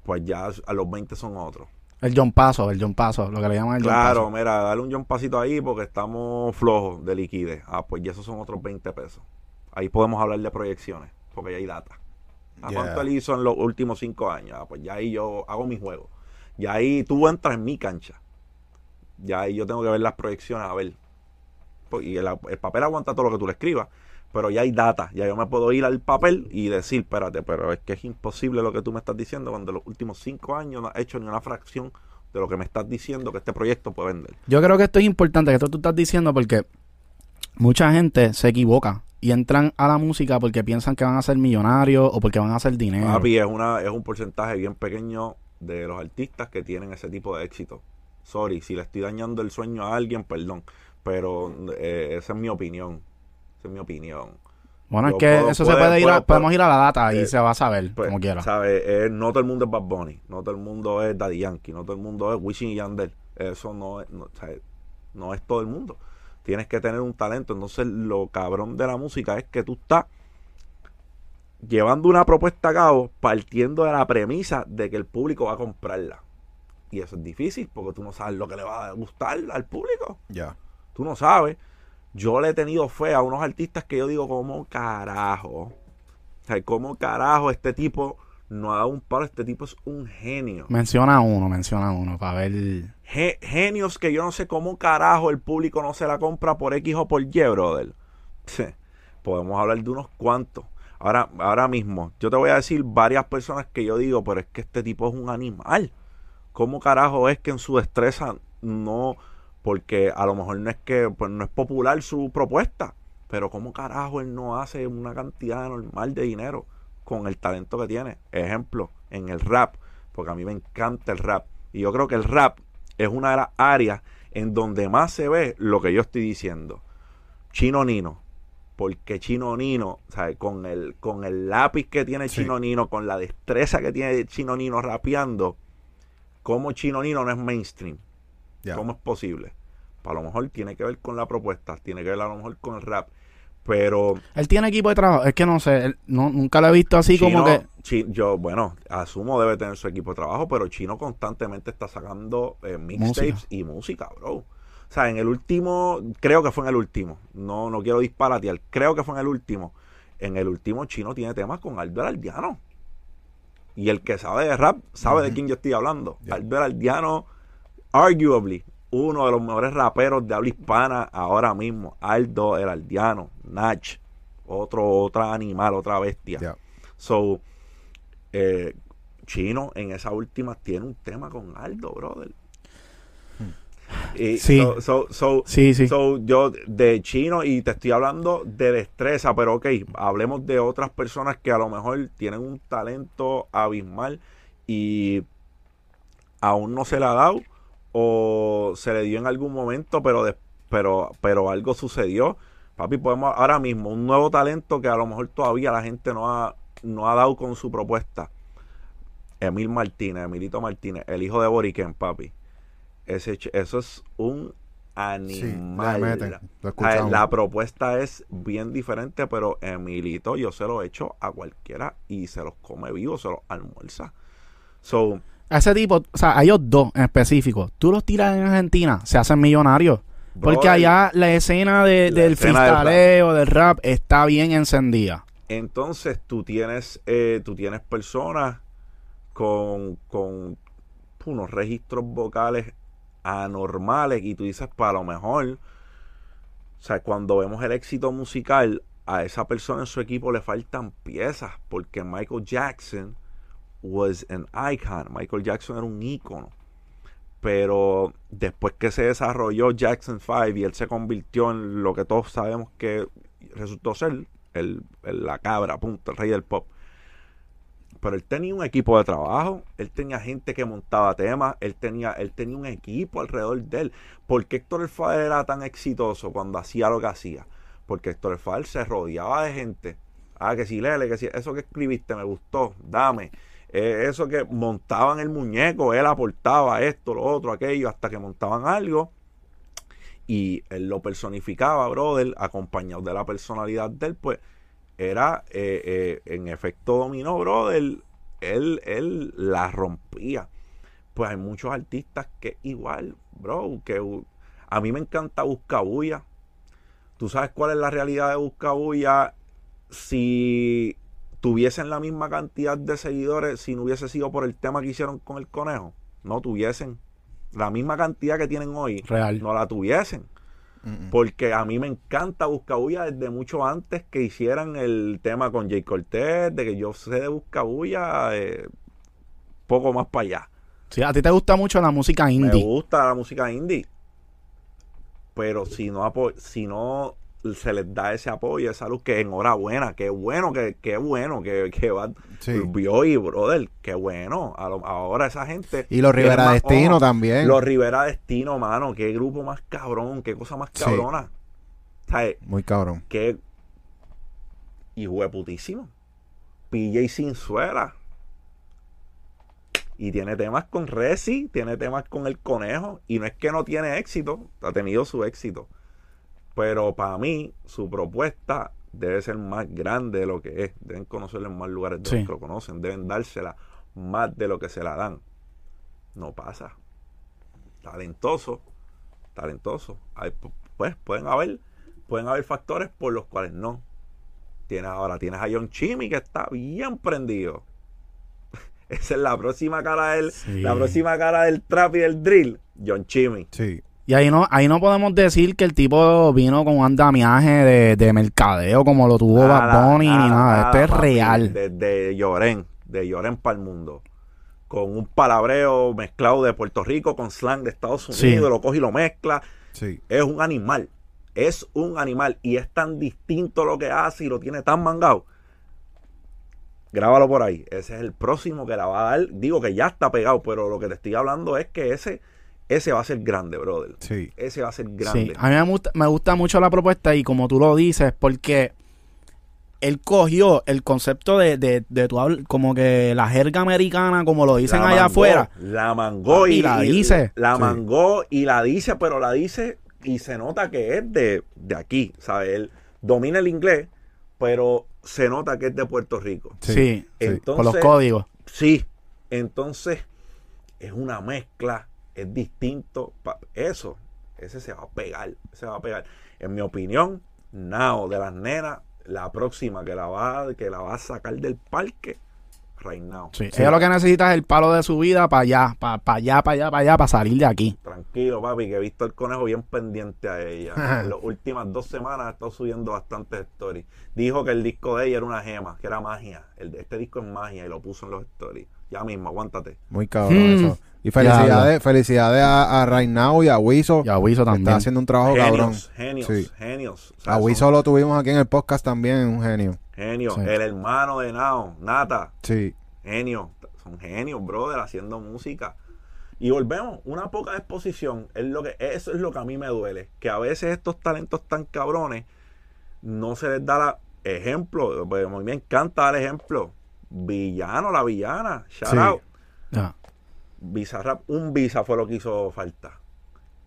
Pues ya a los 20 son otros. El John Paso, el John Paso, lo que le llaman el John Claro, Paso. mira, dale un John pasito ahí porque estamos flojos de liquidez. Ah, pues ya esos son otros 20 pesos. Ahí podemos hablar de proyecciones, porque ya hay data. ¿A Yeah. cuánto él hizo en los últimos cinco años? Ah, pues ya ahí yo hago mi juego. Ya ahí tú entras en mi cancha. Ya ahí yo tengo que ver las proyecciones, a ver. Pues, Y el, el papel aguanta todo lo que tú le escribas, pero ya hay data. Ya yo me puedo ir al papel y decir, espérate, pero es que es imposible lo que tú me estás diciendo cuando en los últimos cinco años no has hecho ni una fracción de lo que me estás diciendo que este proyecto puede vender. Yo creo que esto es importante, que esto tú estás diciendo, porque mucha gente se equivoca y entran a la música porque piensan que van a ser millonarios o porque van a hacer dinero. Papi, es, una, es un porcentaje bien pequeño de los artistas que tienen ese tipo de éxito. Sorry, si le estoy dañando el sueño a alguien, perdón. Pero eh, esa es mi opinión. Esa es mi opinión. bueno, es que puedo- eso se puede ir, a- podemos ir a la data y eh, se va a saber Pues, como quiera. ¿sabes? Eh, no todo el mundo es Bad Bunny. No todo el mundo es Daddy Yankee. No todo el mundo es Wisin y Yandel. Eso no es, no, ¿sabes? no es todo el mundo. Tienes que tener un talento. Entonces, lo cabrón de la música es que tú estás llevando una propuesta a cabo partiendo de la premisa de que el público va a comprarla. Y eso es difícil porque tú no sabes lo que le va a gustar al público. Ya. Tú no sabes. Yo le he tenido fe a unos artistas que yo digo, ¿cómo carajo? O sea, ¿cómo carajo este tipo no ha dado un palo? Este tipo es un genio. Menciona uno, menciona uno para ver. Ge- genios que yo no sé cómo carajo el público no se la compra por X o por Y, brother. Podemos hablar de unos cuantos. Ahora, ahora mismo, yo te voy a decir varias personas que yo digo, pero es que este tipo es un animal. ¿Cómo carajo es que en su destreza no, porque a lo mejor no es que pues, no es popular su propuesta, pero cómo carajo él no hace una cantidad normal de dinero con el talento que tiene? Ejemplo, en el rap, porque a mí me encanta el rap. Y yo creo que el rap es una de las áreas en donde más se ve lo que yo estoy diciendo. Chino Nino. Porque Chino Nino, ¿sabes? Con el, con el lápiz que tiene Sí. Chino Nino, con la destreza que tiene Chino Nino rapeando, ¿cómo Chino Nino no es mainstream? ¿Cómo es posible? A lo mejor tiene que ver con la propuesta, tiene que ver a lo mejor con el rap. Pero Él tiene equipo de trabajo. Es que no sé, él- no, nunca lo he visto así Chino, como que. Yo, bueno, asumo debe tener su equipo de trabajo, pero Chino constantemente está sacando eh, mixtapes y música, bro. O sea, en el último, creo que fue en el último, no, no quiero disparatear, creo que fue en el último. En el último Chino tiene temas con Albert Aldiano. Y el que sabe de rap sabe de quién yo estoy hablando. Ya. Albert Aldiano, arguably, uno de los mejores raperos de habla hispana ahora mismo. Aldo, el Aldiano, Nach, otro, otra animal, otra bestia. So, eh, Chino en esa última tiene un tema con Aldo, brother. Y Sí. so- so- so- Sí, sí. so, yo de Chino y te estoy hablando de destreza, pero ok, hablemos de otras personas que a lo mejor tienen un talento abismal y aún no se le ha dado o se le dio en algún momento, pero, de- pero, pero algo sucedió. Papi, podemos ahora mismo un nuevo talento que a lo mejor todavía la gente no ha, no ha dado con su propuesta. Emil Martínez, Emilito Martínez, el hijo de Boriken, papi. Ese, eso es un animal. le meten, lo A ver, escuchamos. la propuesta es bien diferente, pero Emilito yo se lo echo a cualquiera y se los come vivo, se los almuerza. So, A ese tipo, o sea, a ellos dos en específico, tú los tiras en Argentina, se hacen millonarios. Porque allá la escena de- La del escena del rap. freestyleo, del rap, está bien encendida. Entonces tú tienes, eh, tú tienes personas con, con unos registros vocales anormales y tú dices, para lo mejor, o sea, cuando vemos el éxito musical, a esa persona en su equipo le faltan piezas, porque Michael Jackson was an icon. Michael Jackson era un ícono. Pero después que se desarrolló Jackson 5 y él se convirtió en lo que todos sabemos que resultó ser el, la cabra, punto, el rey del pop. Pero él tenía un equipo de trabajo, él tenía gente que montaba temas, él tenía, él tenía un equipo alrededor de él. ¿Por qué Héctor El Father era tan exitoso cuando hacía lo que hacía? Porque Héctor El Father se rodeaba de gente. Ah, que si Lele, que si eso que escribiste me gustó, dame. Eh, eso que montaban el muñeco, él aportaba esto, lo otro, aquello, hasta que montaban algo y él lo personificaba, brother, acompañado de la personalidad de él, pues era eh, eh, en efecto dominó, brother, él, él la rompía. Pues hay muchos artistas que igual, bro, que a mí me encanta Buscabulla. ¿Tú sabes cuál es la realidad de Buscabulla? Si tuviesen la misma cantidad de seguidores, si no hubiese sido por el tema que hicieron con el conejo, no tuviesen la misma cantidad que tienen hoy, Real. no la tuviesen. Porque a mí me encanta Buscabulla desde mucho antes que hicieran el tema con Jay Cortez, de que yo sé de Buscabulla eh, poco más para allá. Sí, a ti te gusta mucho la música Me indie. gusta la música indie. Pero si no, si no se les da ese apoyo, esa luz, que enhorabuena, qué bueno, que qué bueno, que, que va, Sí. vio y brother, qué bueno. A lo- ahora esa gente. Y los Rivera más Destino también. Los Rivera Destino, mano, qué grupo más cabrón, qué cosa más cabrona. Muy cabrón. que hijo de putísimo. PJ Sinzuela. Y tiene temas con Resi, tiene temas con el conejo. Y no es que no tiene éxito, ha tenido su éxito. Pero para mí, su propuesta debe ser más grande de lo que es. Deben conocerla en más lugares de Sí. los que lo conocen. Deben dársela más de lo que se la dan. No pasa. Talentoso, talentoso. Hay, pues pueden haber, pueden haber factores por los cuales no. Tienes ahora, tienes a John Chimmy que está bien prendido. Esa es la próxima cara del, Sí. la próxima cara del trap y del drill. John Chimmy. Sí. Y ahí no, ahí no podemos decir que el tipo vino con un andamiaje de, de mercadeo como lo tuvo Bad Bunny ni nada. Esto es papi. real. Desde Lloren, de Lloren para el mundo. Con un palabreo mezclado de Puerto Rico con slang de Estados Sí. Unidos, lo coge y lo mezcla. Sí. Es un animal. Es un animal. Y es tan distinto lo que hace y lo tiene tan mangado. Grábalo por ahí. Ese es el próximo que la va a dar. Digo que ya está pegado, pero lo que te estoy hablando es que ese, ese va a ser grande, brother. Sí. Ese va a ser Sí, grande. a mí me gusta, me gusta mucho la propuesta y como tú lo dices, porque él cogió el concepto de, de, de tu como que la jerga americana, como lo dicen La allá mangó, afuera. La mangó y la y- dice. La Sí. mangó y la dice, pero la dice y se nota que es de, de aquí, ¿sabes? Él domina el inglés, pero se nota que es de Puerto Rico. Sí, Sí. Entonces, por los códigos. Sí, entonces es una mezcla, es distinto. Eso, ese se va a pegar, se va a pegar. En mi opinión, Nao de las nenas, la próxima que la va, que la va a sacar del parque, right now. Sí. Ella lo que necesita es el palo de su vida para allá, para allá, para allá, para allá, para salir de aquí. Tranquilo, papi, que he visto el conejo bien pendiente a ella. En las últimas dos semanas ha estado subiendo bastantes stories. Dijo que el disco de ella era una gema, que era magia. El de este disco es magia y lo puso en los stories. Ya mismo, aguántate. Muy cabrón Hmm. eso. Y felicidades, felicidades a, a y a Wiso. Y a Wiso que también. está haciendo un trabajo cabrón. Genios, genios, Sí. genios. O sea, A Wiso lo tuvimos aquí en el podcast también, un genio. Genios. Sí. El hermano de Nao, Nata, Sí. genio. Son genios, brother, haciendo música. Y volvemos, una poca exposición. Es lo que, eso es lo que a mí me duele. Que a veces estos talentos tan cabrones no se les da la ejemplo. Pues a mí me encanta dar ejemplo. Villano, la villana. Shout Sí. out. Ya. Bizarrap, un visa fue lo que hizo falta.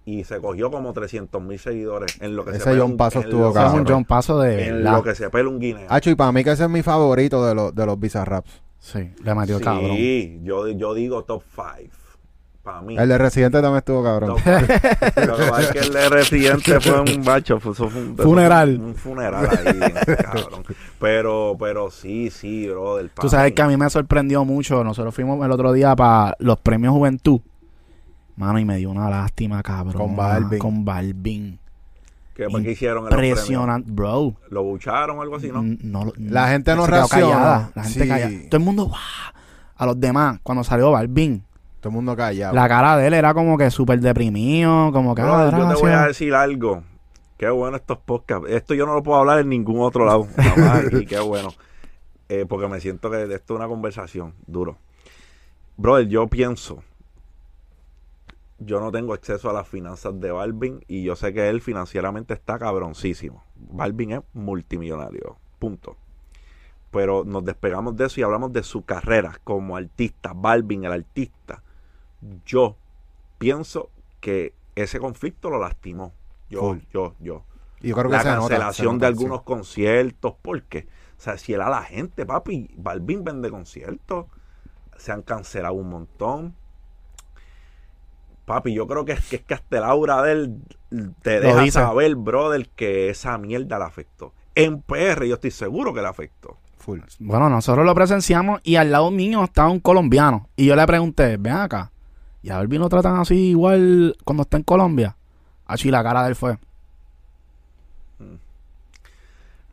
Y se cogió como 300 mil seguidores en lo que Ese se John un- Paso estuvo es un John Paso de En verdad. lo que se pela un guineo. Hacho, y para mí que ese es mi favorito de los, de los Bizarraps. Sí, le metió cabrón. Sí, yo, yo digo top 5. Para mí. El de Residente también estuvo cabrón. Pasa es que el de Residente fue un bacho, fue, un Funeral. Un funeral ahí, cabrón. Pero, pero sí, sí, brother. Tú sabes que a mí me sorprendió mucho. Nosotros fuimos el otro día para los premios Juventud. Mano, y me dio una lástima, cabrón. Con Balvin. Con Balvin. ¿Qué, ¿Qué hicieron? Impresionante, bro. ¿Lo bucharon o algo así, no? No- La gente no reacciona. callada, La gente Sí. callada. Todo el mundo, ¡guau! A los demás, cuando salió Balvin, Todo el mundo callado. la cara de él era como que súper deprimido, como que... Brother, ah, yo te voy a decir algo. Qué bueno estos podcasts. Esto yo no lo puedo hablar en ningún otro lado. Nada más aquí, qué bueno. Eh, porque me siento que esto es una conversación duro. Brother, yo pienso. Yo no tengo acceso a las finanzas de Balvin y yo sé que él financieramente está cabroncísimo. Balvin es multimillonario. Punto. Pero nos despegamos de eso y hablamos de su carrera como artista. Balvin, el artista. Yo pienso que ese conflicto lo lastimó. Yo, Full. yo, yo. Y yo creo que La cancelación nota, de algunos conciertos. ¿Por qué? O sea, si era la gente, papi, Balvin vende conciertos. Se han cancelado un montón. Papi, yo creo que es que, es que hasta el aura de él te deja dice. saber, brother, que esa mierda le afectó. En PR yo estoy seguro que le afectó. Full. Bueno, nosotros lo presenciamos y al lado mío estaba un colombiano. Y yo le pregunté, ven acá. ¿Y a Balvin lo tratan así igual cuando está en Colombia? Así la cara de él fue.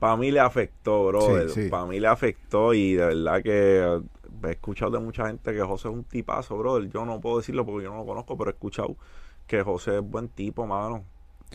Para mí le afectó. Sí, sí. Para mí le afectó y de verdad que eh, he escuchado de mucha gente que José es un tipazo, brother. Yo no puedo decirlo porque yo no lo conozco, pero he escuchado que José es buen tipo, mano.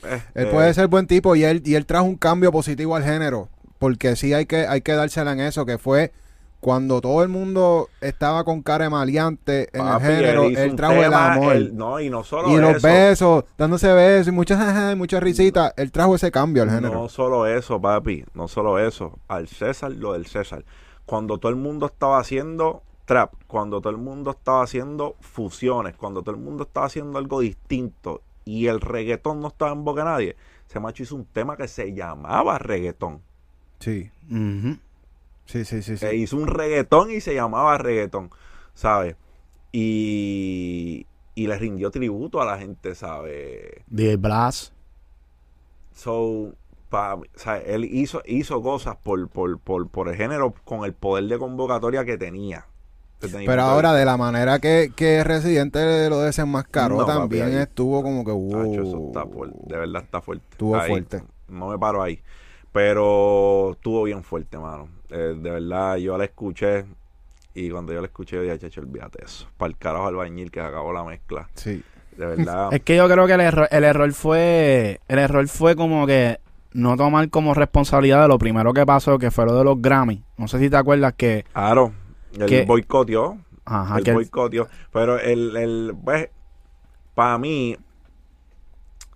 Eh, Él eh, puede ser buen tipo y él, y él trajo un cambio positivo al género. Porque sí hay que, hay que dársela en eso, que fue cuando todo el mundo estaba con cara de maleante en papi, el género, él un trajo el tema, amor. él- no, y no solo y los eso. besos, dándose besos y muchas muchas risitas. Él trajo ese cambio al género. No solo eso, papi, no solo eso. Al César, lo del César. Cuando todo el mundo estaba haciendo trap, cuando todo el mundo estaba haciendo fusiones, cuando todo el mundo estaba haciendo algo distinto y el reggaetón no estaba en boca de nadie, ese macho hizo un tema que se llamaba reggaetón. Sí, Ujú. Sí, sí, sí. sí. Se hizo un reggaetón y se llamaba reggaetón, ¿sabes? Y, y le rindió tributo a la gente, ¿sabes? DJ Blas. So, pa- o sea, él hizo, hizo cosas por, por, por, por el género con el poder de convocatoria que tenía. Pero de ahora, de la manera que, que Residente lo desenmascaró, No, también estuvo como que. Tacho, eso está fuerte, de verdad está fuerte. Estuvo Ahí, fuerte. No me paro ahí. Pero estuvo bien fuerte, mano. Eh, de verdad, yo la escuché. Y cuando yo la escuché, yo dije, chacho, olvídate eso. Para el carajo albañil que acabó la mezcla. Sí. De verdad. Es que yo creo que el error, el error fue. El error fue como que no tomar como responsabilidad de lo primero que pasó, que fue lo de los Grammy. No sé si te acuerdas que. Claro, el Que- boicoteó. Ajá, el que boicoteó. Pero el, el pues, para mí,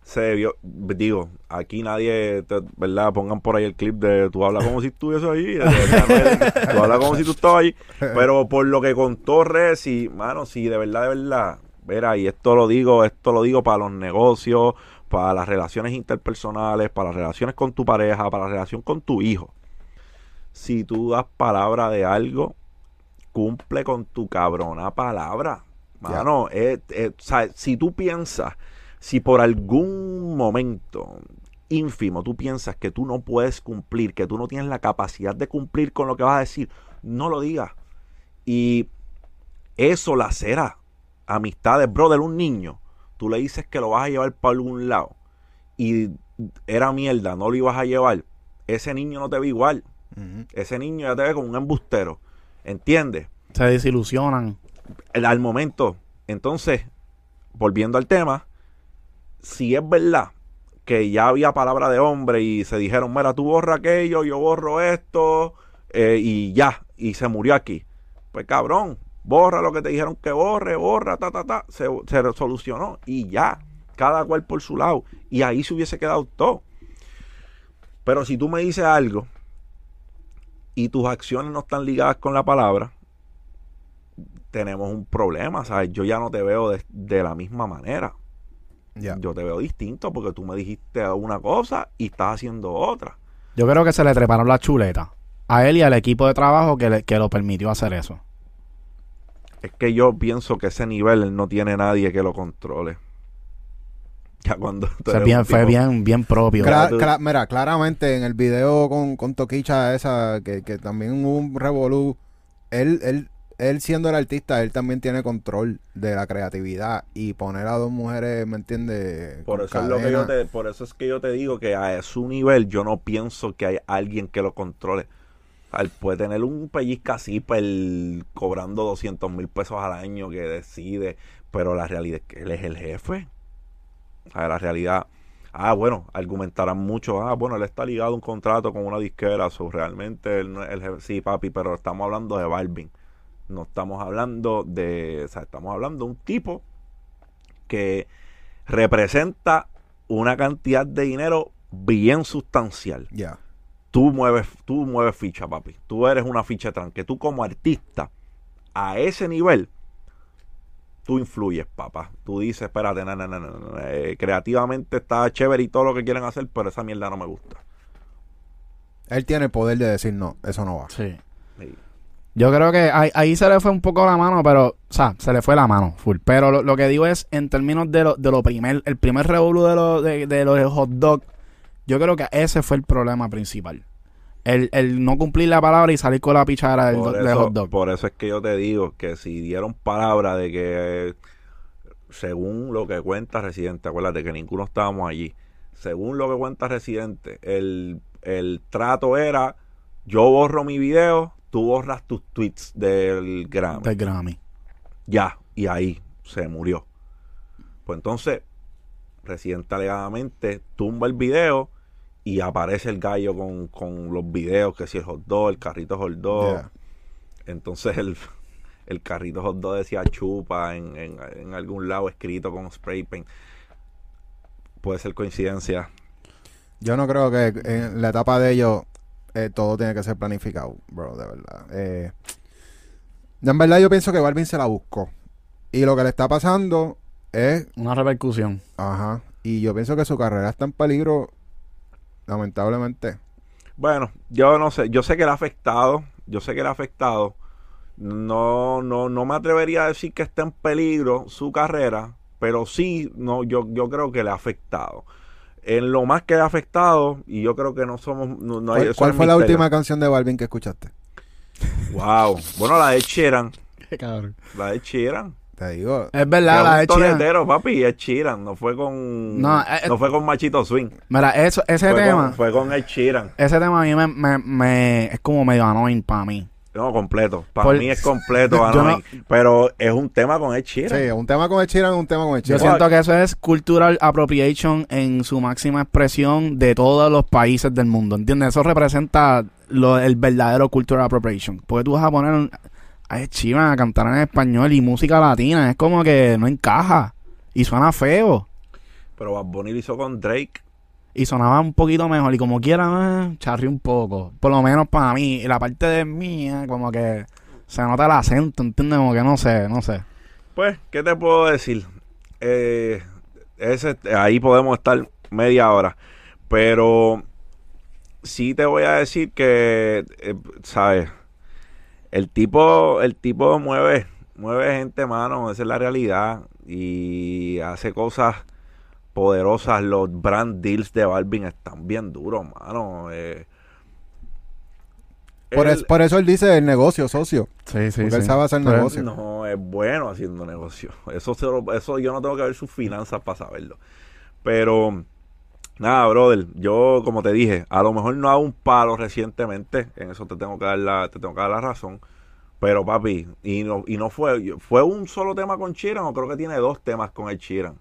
se debió, digo, aquí nadie, te- ¿verdad? Pongan por ahí el clip de tú hablas como si estuviese ahí, tú hablas como si tú estabas ahí, pero por lo que contó Resi, mano, sí, de verdad, de verdad, verá, y esto lo digo, esto lo digo para los negocios, para las relaciones interpersonales, para las relaciones con tu pareja, para la relación con tu hijo. Si tú das palabra de algo, cumple con tu cabrona palabra. Mano, eh, eh, o sea, si tú piensas, si por algún momento ínfimo tú piensas que tú no puedes cumplir, que tú no tienes la capacidad de cumplir con lo que vas a decir, no lo digas. Y eso lacera amistades, brother, un niño, tú le dices que lo vas a llevar para algún lado y era mierda, no lo ibas a llevar, ese niño no te ve igual, ese niño ya te ve como un embustero, ¿entiendes? se desilusionan. el- al momento. Entonces, volviendo al tema, si es verdad que ya había palabra de hombre y se dijeron, mira, tú borra aquello, yo borro esto, eh, y ya, y se murió aquí. Pues cabrón, borra lo que te dijeron que borre, borra, ta, ta, ta, se, se solucionó y ya, cada cual por su lado. Y ahí se hubiese quedado todo. Pero si tú me dices algo y tus acciones no están ligadas con la palabra, tenemos un problema, ¿sabes? Yo ya no te veo de, de la misma manera. Yo te veo distinto porque tú me dijiste una cosa y estás haciendo otra. Yo creo que se le treparon la chuleta a él y al equipo de trabajo que, le- que lo permitió hacer eso. Es que yo pienso que ese nivel no tiene nadie que lo controle. Ya cuando O sea, bien, fue bien, bien propio. Cla- tú- cla- mira, claramente en el video con, con Toquicha esa, que, que también hubo un revolú, él, él, él siendo el artista, él también tiene control de la creatividad y poner a dos mujeres, ¿me entiendes? Por eso, es lo que yo te, por eso es que yo te digo que a su nivel yo no pienso que hay alguien que lo controle. Él puede tener un pellizca así pel- cobrando 200 mil pesos al año que decide, pero la realidad es que él es el jefe. O sea, la realidad... Ah, bueno, argumentarán mucho. Ah, bueno, él está ligado a un contrato con una disquera. So, realmente él no es el jefe. Sí, papi, pero estamos hablando de Balvin. No estamos hablando de... O sea, estamos hablando de un tipo que representa una cantidad de dinero bien sustancial. Ya. Tú mueves, tú mueves ficha, papi. Tú eres una ficha tranque. Tú como artista, a ese nivel, tú influyes, papá. Tú dices, espérate, no, no, no, no, no, eh, creativamente está chévere y todo lo que quieren hacer, pero esa mierda no me gusta. Él tiene el poder de decir no, eso no va. Sí. Yo creo que ahí, ahí se le fue un poco la mano, pero, o sea, se le fue la mano, full. Pero lo, lo que digo es, en términos de lo, de lo primer, el primer revolú de, lo, de, de los hot dog, yo creo que ese fue el problema principal. El, el no cumplir la palabra y salir con la pichara del, eso, hot dog. por eso es que yo te digo que si dieron palabra de que, según lo que cuenta Residente, acuérdate que ninguno estábamos allí, según lo que cuenta Residente, el, el trato era, yo borro mi video, tú borras tus tweets del Grammy. Del Grammy. Ya, y ahí se murió. Pues entonces, Residente alegadamente tumba el video y aparece el gallo con, con los videos, que si el hot dog, el carrito hot dog. Entonces el, el carrito hot dog decía chupa en, en, en algún lado escrito con spray paint. Puede ser coincidencia. Yo no creo que en la etapa de ellos eh, todo tiene que ser planificado, bro, de verdad. Eh, en verdad yo pienso que Balvin se la buscó. Y lo que le está pasando es, Una repercusión. ajá, y yo pienso que su carrera está en peligro, lamentablemente. Bueno, yo no sé, yo sé que le ha afectado, yo sé que le ha afectado. No, no, no me atrevería a decir que está en peligro su carrera, pero sí, no, yo, yo creo que le ha afectado. En lo más que ha afectado, y yo creo que no somos, no, no hay- ¿Cuál, cuál no fue la última canción de Balvin que escuchaste? Wow, bueno, la de Sheeran, Qué cabrón. la de Sheeran. Te digo, Es verdad, la de Sheeran. papi, es Sheeran, no fue con No, no, eh, fue con Machito Swing. Mira, eso, ese Fue tema, con, fue con el Sheeran. ese tema a mí me, me, me- es como medio annoying para mí. No, completo. Para Por- mí es completo, Anoy, pero es un tema con el Sheeran. sí, un tema con el Sheeran, un tema con el Yo siento que eso es cultural appropriation en su máxima expresión de todos los países del mundo, ¿entiendes? Eso representa lo, el verdadero cultural appropriation. Porque tú vas a poner un- a Ed Sheeran a cantar en español y música latina, es como que no encaja y suena feo. Pero Bad Bunny lo hizo con Drake. Y sonaba un poquito mejor y como quiera, eh, charrí un poco. Por lo menos para mí. Y la parte de mía, como que se nota el acento, ¿entiendes? Como que no sé, no sé. Pues, ¿qué te puedo decir? Eh, ese, ahí podemos estar media hora. Pero sí te voy a decir que, eh, ¿sabes? El tipo, el tipo mueve, mueve gente, mano, esa es la realidad. Y hace cosas poderosas. Los brand deals de Balvin están bien duros, mano. Eh, Por, él- es- por eso él dice el negocio, socio. Sí, sí, Porque él sabe hacer Pues, negocio. No, es bueno haciendo negocio. Eso, se lo- eso yo no tengo que ver sus finanzas para saberlo. Pero, nada, brother, yo como te dije, a lo mejor no hago un palo recientemente, en eso te tengo que dar la, te tengo que dar la razón. Pero papi, y no, y no fue, fue un solo tema con Chiran, o creo que tiene dos temas con el Chiran.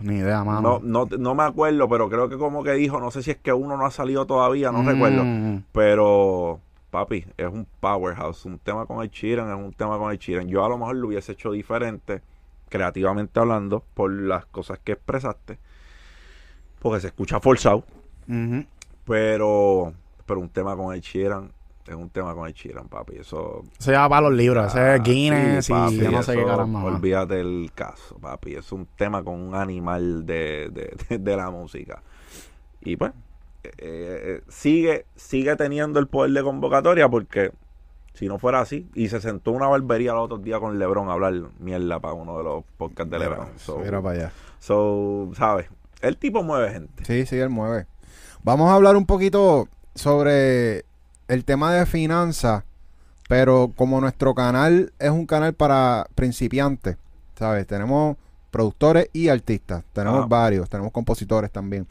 Ni idea, No, mano. no, no me acuerdo, pero creo que como que dijo, no sé si es que uno no ha salido todavía, no Mm. recuerdo. Pero, papi, es un powerhouse. Un tema con el Chiran es un tema con el Chiran. Yo a lo mejor lo hubiese hecho diferente, creativamente hablando, por las cosas que expresaste. Porque se escucha forzado. Pero, pero un tema con el Sheeran es un tema con el Sheeran, papi. Eso. Se va para los libros, ese ah, es Guinness sí, y yo no sé qué caramba. más. Olvídate el caso, papi. Es un tema con un animal de, de, de- de la música. Y pues, eh, eh, sigue, sigue teniendo el poder de convocatoria porque si no fuera así, y se sentó en una barbería el otro día con Lebron a hablar mierda para uno de los podcasts de Lebron. So, Mira para allá. so, ¿sabes? El tipo mueve gente. Sí, sí, él mueve. Vamos a hablar un poquito sobre el tema de finanzas, pero como nuestro canal es un canal para principiantes, ¿sabes? Tenemos productores y artistas, tenemos varios, tenemos compositores también.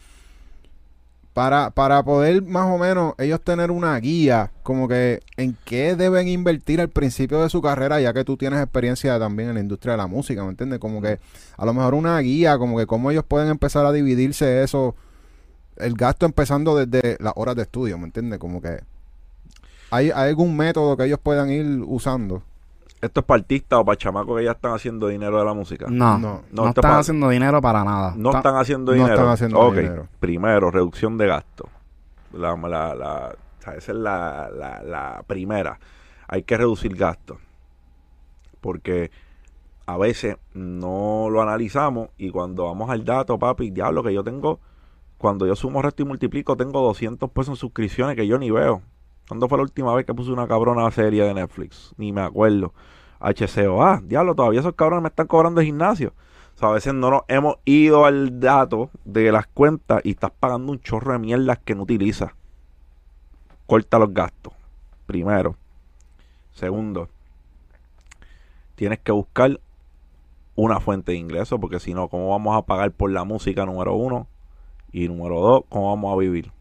Para, para poder más o menos ellos tener una guía, como que en qué deben invertir al principio de su carrera, ya que tú tienes experiencia también en la industria de la música, ¿me entiendes? Como que a lo mejor una guía, como que cómo ellos pueden empezar a dividirse eso, el gasto empezando desde las horas de estudio, ¿me entiendes? Como que hay, hay algún método que ellos puedan ir usando. Esto es para artistas o para chamacos que ya están haciendo dinero de la música. No, No. no, están haciendo dinero para nada. No Está- están haciendo no dinero. están haciendo Ok, dinero. Primero, reducción de gastos. La, la, la- o sea, esa es la, la, la primera. Hay que reducir gastos. Porque a veces no lo analizamos y cuando vamos al dato, papi, diablo que yo tengo, cuando yo sumo, resto y multiplico, tengo 200 pesos en suscripciones que yo ni veo. ¿Cuándo fue la última vez que puse una cabrona serie de Netflix? Ni me acuerdo. HCO. Ah, diablo, todavía esos cabrones me están cobrando de gimnasio. O sea, a veces no nos hemos ido al dato de las cuentas y estás pagando un chorro de mierdas que no utilizas. Corta los gastos. Primero. Segundo, tienes que buscar una fuente de ingreso porque si no, ¿cómo vamos a pagar por la música número uno? Y número dos, ¿cómo vamos a vivir?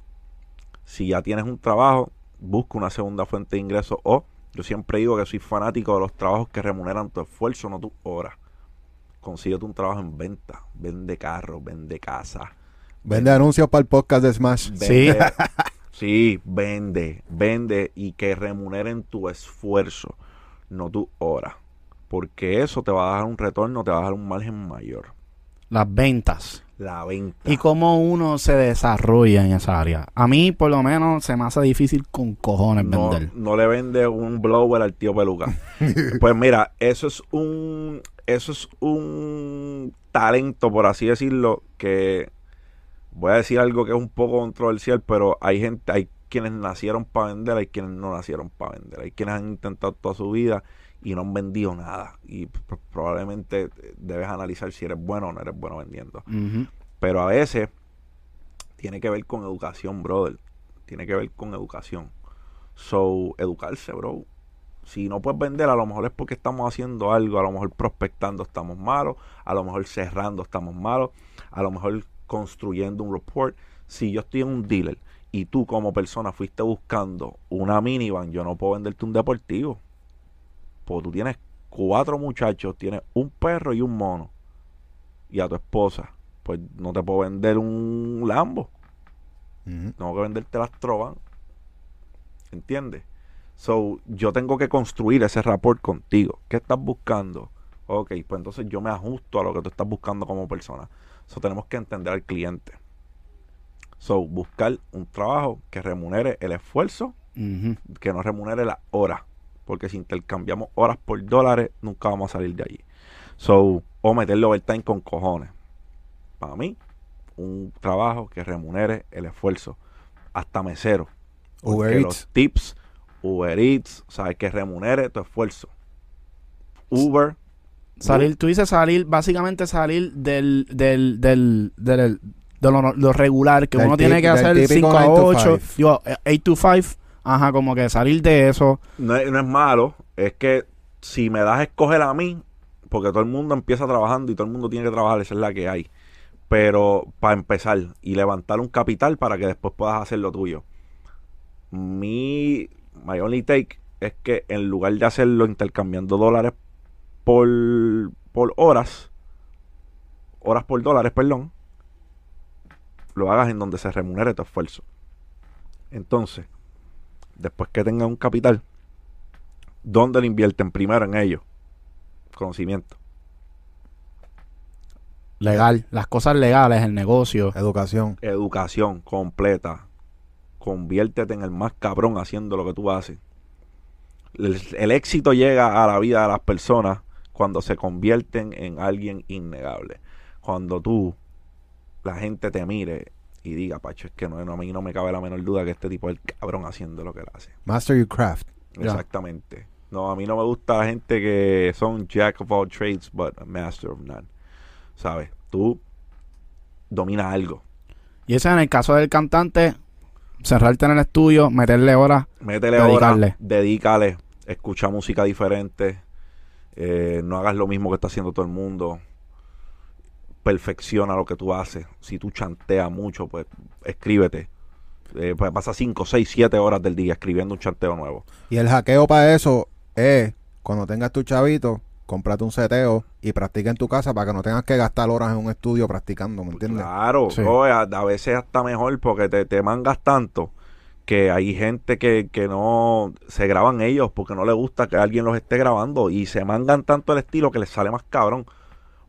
Si ya tienes un trabajo, busca una segunda fuente de ingreso o yo siempre digo que soy fanático de los trabajos que remuneran tu esfuerzo, no tus horas. Consíguete un trabajo en venta, vende carros, vende casas, Vende anuncios para el podcast de Smash. Sí. Vende, sí, vende, vende y que remuneren tu esfuerzo, no tu hora. Porque eso te va a dar un retorno, te va a dar un margen mayor. Las ventas. La venta. Y cómo uno se desarrolla en esa área. A mí, por lo menos, se me hace difícil con cojones no, vender. no le vende un blower al tío peluca. pues mira, eso es un eso es un talento, por así decirlo, que voy a decir algo que es un poco controversial, pero hay gente, hay quienes nacieron para vender, hay quienes no nacieron para vender, hay quienes han intentado toda su vida y no han vendido nada. Y p- probablemente debes analizar si eres bueno o no eres bueno vendiendo. Pero a veces tiene que ver con educación, brother. Tiene que ver con educación. So, educarse, bro. Si no puedes vender, a lo mejor es porque estamos haciendo algo, a lo mejor prospectando estamos malos, a lo mejor cerrando estamos malos, a lo mejor construyendo un report. Si yo estoy en un dealer y tú como persona fuiste buscando una minivan, yo no puedo venderte un deportivo. Tú tienes cuatro muchachos, tienes un perro y un mono. Y a tu esposa, pues no te puedo vender un Lambo. Tengo que venderte las Trovan. ¿Entiendes? So, yo tengo que construir ese rapport contigo. ¿Qué estás buscando? Ok, pues entonces yo me ajusto a lo que tú estás buscando como persona. So, tenemos que entender al cliente. So, buscar un trabajo que remunere el esfuerzo, que no remunere la hora. Porque si intercambiamos horas por dólares, nunca vamos a salir de allí. So, o meterle overtime con cojones. Para mí, un trabajo que remunere el esfuerzo. Hasta mesero. Uber Eats. los tips, Uber Eats, sabes que remunere tu esfuerzo. Uber, Salir, tú dices salir, básicamente salir del, del, del, del, de lo, lo regular que uno tiene que hacer típico 5 a 9 to 8, 5. digo, 8 to 5, ajá, como que salir de eso. no es, no es malo, es que si me das a escoger a mí, porque todo el mundo empieza trabajando y todo el mundo tiene que trabajar, esa es la que hay. Pero para empezar y levantar un capital para que después puedas hacer lo tuyo. Mi my only take es que en lugar de hacerlo intercambiando dólares por, por horas, horas por dólares, perdón, lo hagas en donde se remunere tu esfuerzo. Entonces, después que tengas un capital, ¿dónde lo invierten primero en ello? Conocimiento. Legal, las cosas legales, el negocio. Educación. Educación completa. conviértete en el más cabrón haciendo lo que tú haces. El, el éxito llega a la vida de las personas cuando se convierten en alguien innegable. Cuando tú, la gente te mire y diga, Pacho, es que no, no, a mí no me cabe la menor duda que este tipo es el cabrón haciendo lo que él hace. Master your craft. Exactamente. No, a mí no me gusta la gente que son jack of all trades, but a master of none. ¿Sabes? Tú dominas algo. Y ese en el caso del cantante, cerrarte en el estudio, meterle horas. Métele Dedicarle. horas, dedícale, escucha música diferente, eh, no hagas lo mismo que está haciendo todo el mundo, perfecciona lo que tú haces. Si tú chanteas mucho, pues escríbete. Eh, pues pasa 5, 6, 7 horas del día escribiendo un chanteo nuevo. Y el hackeo para eso es, cuando tengas tu chavito, cómprate un seteo y practica en tu casa para que no tengas que gastar horas en un estudio practicando, ¿me entiendes? Claro, Sí. bro, a, a veces hasta mejor porque te, te mangas tanto que hay gente que, que no se graban ellos porque no les gusta que alguien los esté grabando y se mangan tanto el estilo que les sale más cabrón.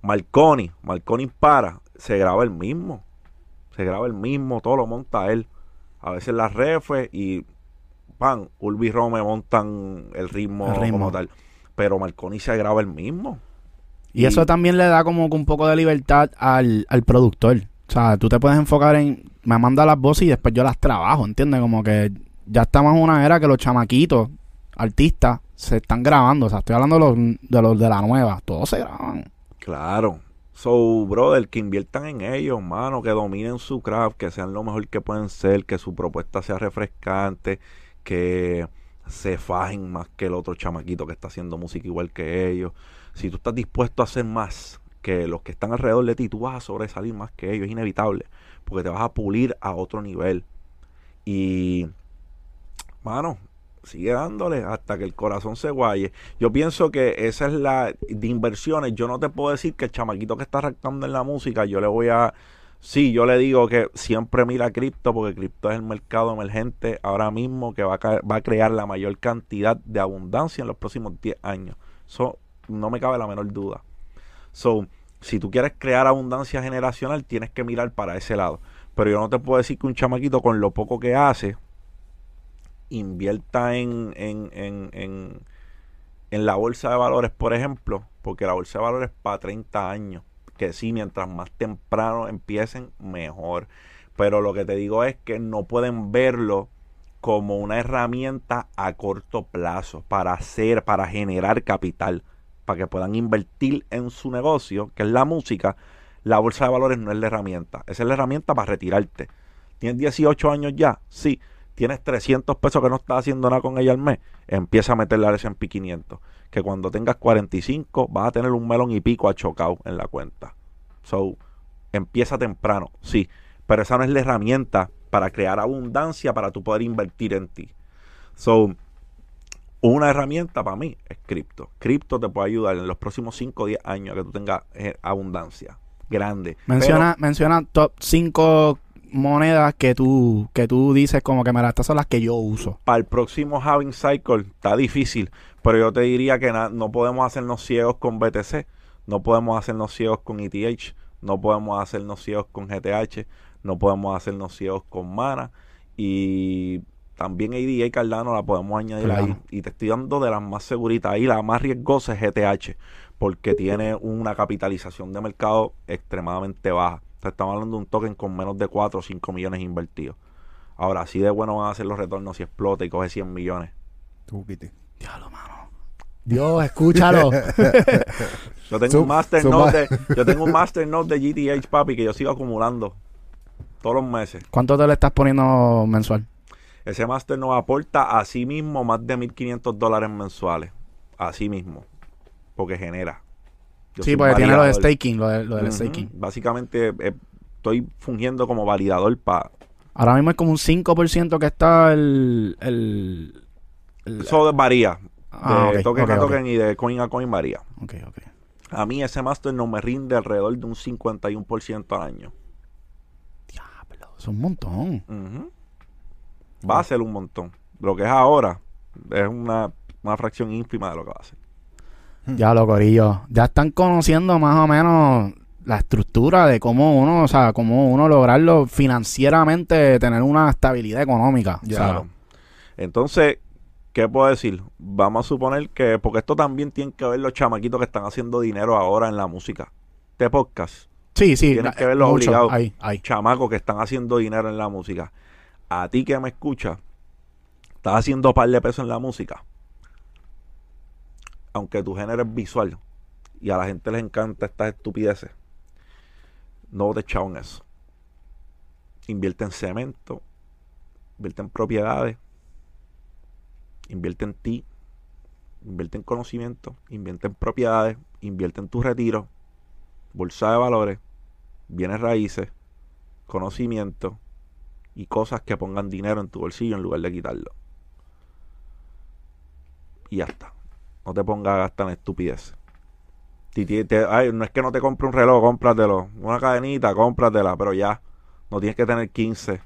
Marconi, Marconi para, se graba el mismo, se graba el mismo, todo lo monta él. A veces las refes y pan, Ulvi y Rome montan el ritmo, El ritmo. como tal. Pero Marconi se graba el mismo. Y eso también le da como que un poco de libertad al, al productor. O sea, tú te puedes enfocar en, me manda las voces y después yo las trabajo, ¿entiendes? Como que ya estamos en una era que los chamaquitos, artistas, se están grabando. O sea, estoy hablando de los de, los de la nueva. Todos se graban. Claro. So, brother, que inviertan en ellos, mano, que dominen su craft, que sean lo mejor que pueden ser, que su propuesta sea refrescante, que se fajen más que el otro chamaquito que está haciendo música igual que ellos. Si tú estás dispuesto a hacer más que los que están alrededor de ti, tú vas a sobresalir más que ellos, es inevitable, porque te vas a pulir a otro nivel. Y, mano, sigue dándole hasta que el corazón se guaye. Yo pienso que esa es la de inversiones. Yo no te puedo decir que el chamaquito que está rectando en la música, yo le voy a. Sí, yo le digo que siempre mira cripto, porque cripto es el mercado emergente ahora mismo que va a, va a crear la mayor cantidad de abundancia en los próximos 10 años. Eso no me cabe la menor duda. So, si tú quieres crear abundancia generacional, tienes que mirar para ese lado. Pero yo no te puedo decir que un chamaquito con lo poco que hace invierta en, en, en, en, en la bolsa de valores, por ejemplo, porque la bolsa de valores para 30 años, que sí, mientras más temprano empiecen, mejor. Pero lo que te digo es que no pueden verlo como una herramienta a corto plazo para hacer, para generar capital, para que puedan invertir en su negocio, que es la música. La bolsa de valores no es la herramienta, esa es la herramienta para retirarte. ¿Tienes 18 años ya? Sí. ¿Tienes 300 pesos que no estás haciendo nada con ella al mes? Empieza a meterle al S&P 500. Que cuando tengas 45 vas a tener un melón y pico achocado en la cuenta. So, empieza temprano, sí. Pero esa no es la herramienta para crear abundancia para tú poder invertir en ti. So, una herramienta para mí es cripto. Cripto te puede ayudar en los próximos 5 o 10 años a que tú tengas eh, abundancia grande. Menciona, menciona top 5 monedas que tú, que tú dices como que, mira, estas son las que yo uso. para el próximo halving cycle está difícil, pero yo te diría que no podemos hacernos ciegos con BTC, no podemos hacernos ciegos con ETH, no podemos hacernos ciegos con GTH, no podemos hacernos ciegos con Mana y también ADA y Cardano la podemos añadir Claro. ahí y te estoy dando de las más seguritas ahí, la más riesgosa es GTH porque tiene una capitalización de mercado extremadamente baja. Te estamos hablando de un token con menos de 4 o 5 millones invertidos. Ahora, así de bueno van a ser los retornos si explota y coge 100 millones. Tú. Diablo, mano. Dios, escúchalo. Yo tengo Su- un master note de, yo tengo un master note de GTH, papi, que yo sigo acumulando todos los meses. ¿Cuánto te le estás poniendo mensual? Ese master nos aporta a sí mismo más de 1.500 dólares mensuales. Así mismo. Porque genera. Yo sí, porque tiene lo de staking, lo, de- lo del staking. Básicamente eh, estoy fungiendo como validador para... Ahora mismo es como un 5% que está el... el, el- Eso varía. Ah, de ok, token ok, a ok. token y de coin a coin varía. ok, ok. A mí ese master no me rinde alrededor de un 51% al año. Diablo, es un montón. Va a ser un montón. Lo que es ahora es una, una fracción ínfima de lo que va a ser. Ya lo corillo. Ya están conociendo más o menos la estructura de cómo uno, o sea, cómo uno lograrlo financieramente, tener una estabilidad económica. Ya. Claro. Entonces, ¿qué puedo decir? Vamos a suponer que, porque esto también tiene que ver los chamaquitos que están haciendo dinero ahora en la música. Este podcast, sí, sí. Tienes la- que verlo mucho, obligado. Ahí, ahí. chamacos que están haciendo dinero en la música. A ti que me escuchas, estás haciendo par de pesos en la música. Aunque tu género es visual y a la gente les encanta estas estupideces, no te en eso. Invierte en cemento, invierte en propiedades, invierte en ti, invierte en conocimiento, invierte en propiedades, invierte en tu retiro, bolsa de valores, bienes raíces, conocimiento y cosas que pongan dinero en tu bolsillo en lugar de quitarlo. Y ya está. No te pongas a gastar en estupidez. Te- ay, no es que no te compre un reloj, cómpratelo. Una cadenita, cómpratela, pero ya. No tienes que tener 15.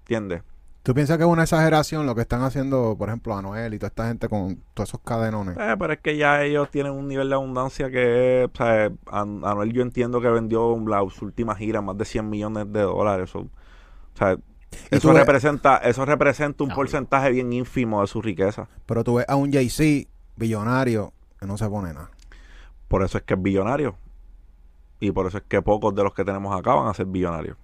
¿Entiendes? ¿Tú piensas que es una exageración lo que están haciendo, por ejemplo, Anuel y toda esta gente con todos esos cadenones? Eh, pero es que ya ellos tienen un nivel de abundancia que, o sea, An- Anuel yo entiendo que vendió las últimas giras más de 100 millones de dólares. Eso, o sea, eso ves- representa, eso representa un Ah, porcentaje bien ínfimo de su riqueza. Pero tú ves a un Jay-Z billonario que no se pone nada. Por eso es que es billonario. Y por eso es que pocos de los que tenemos acá van a ser billonarios.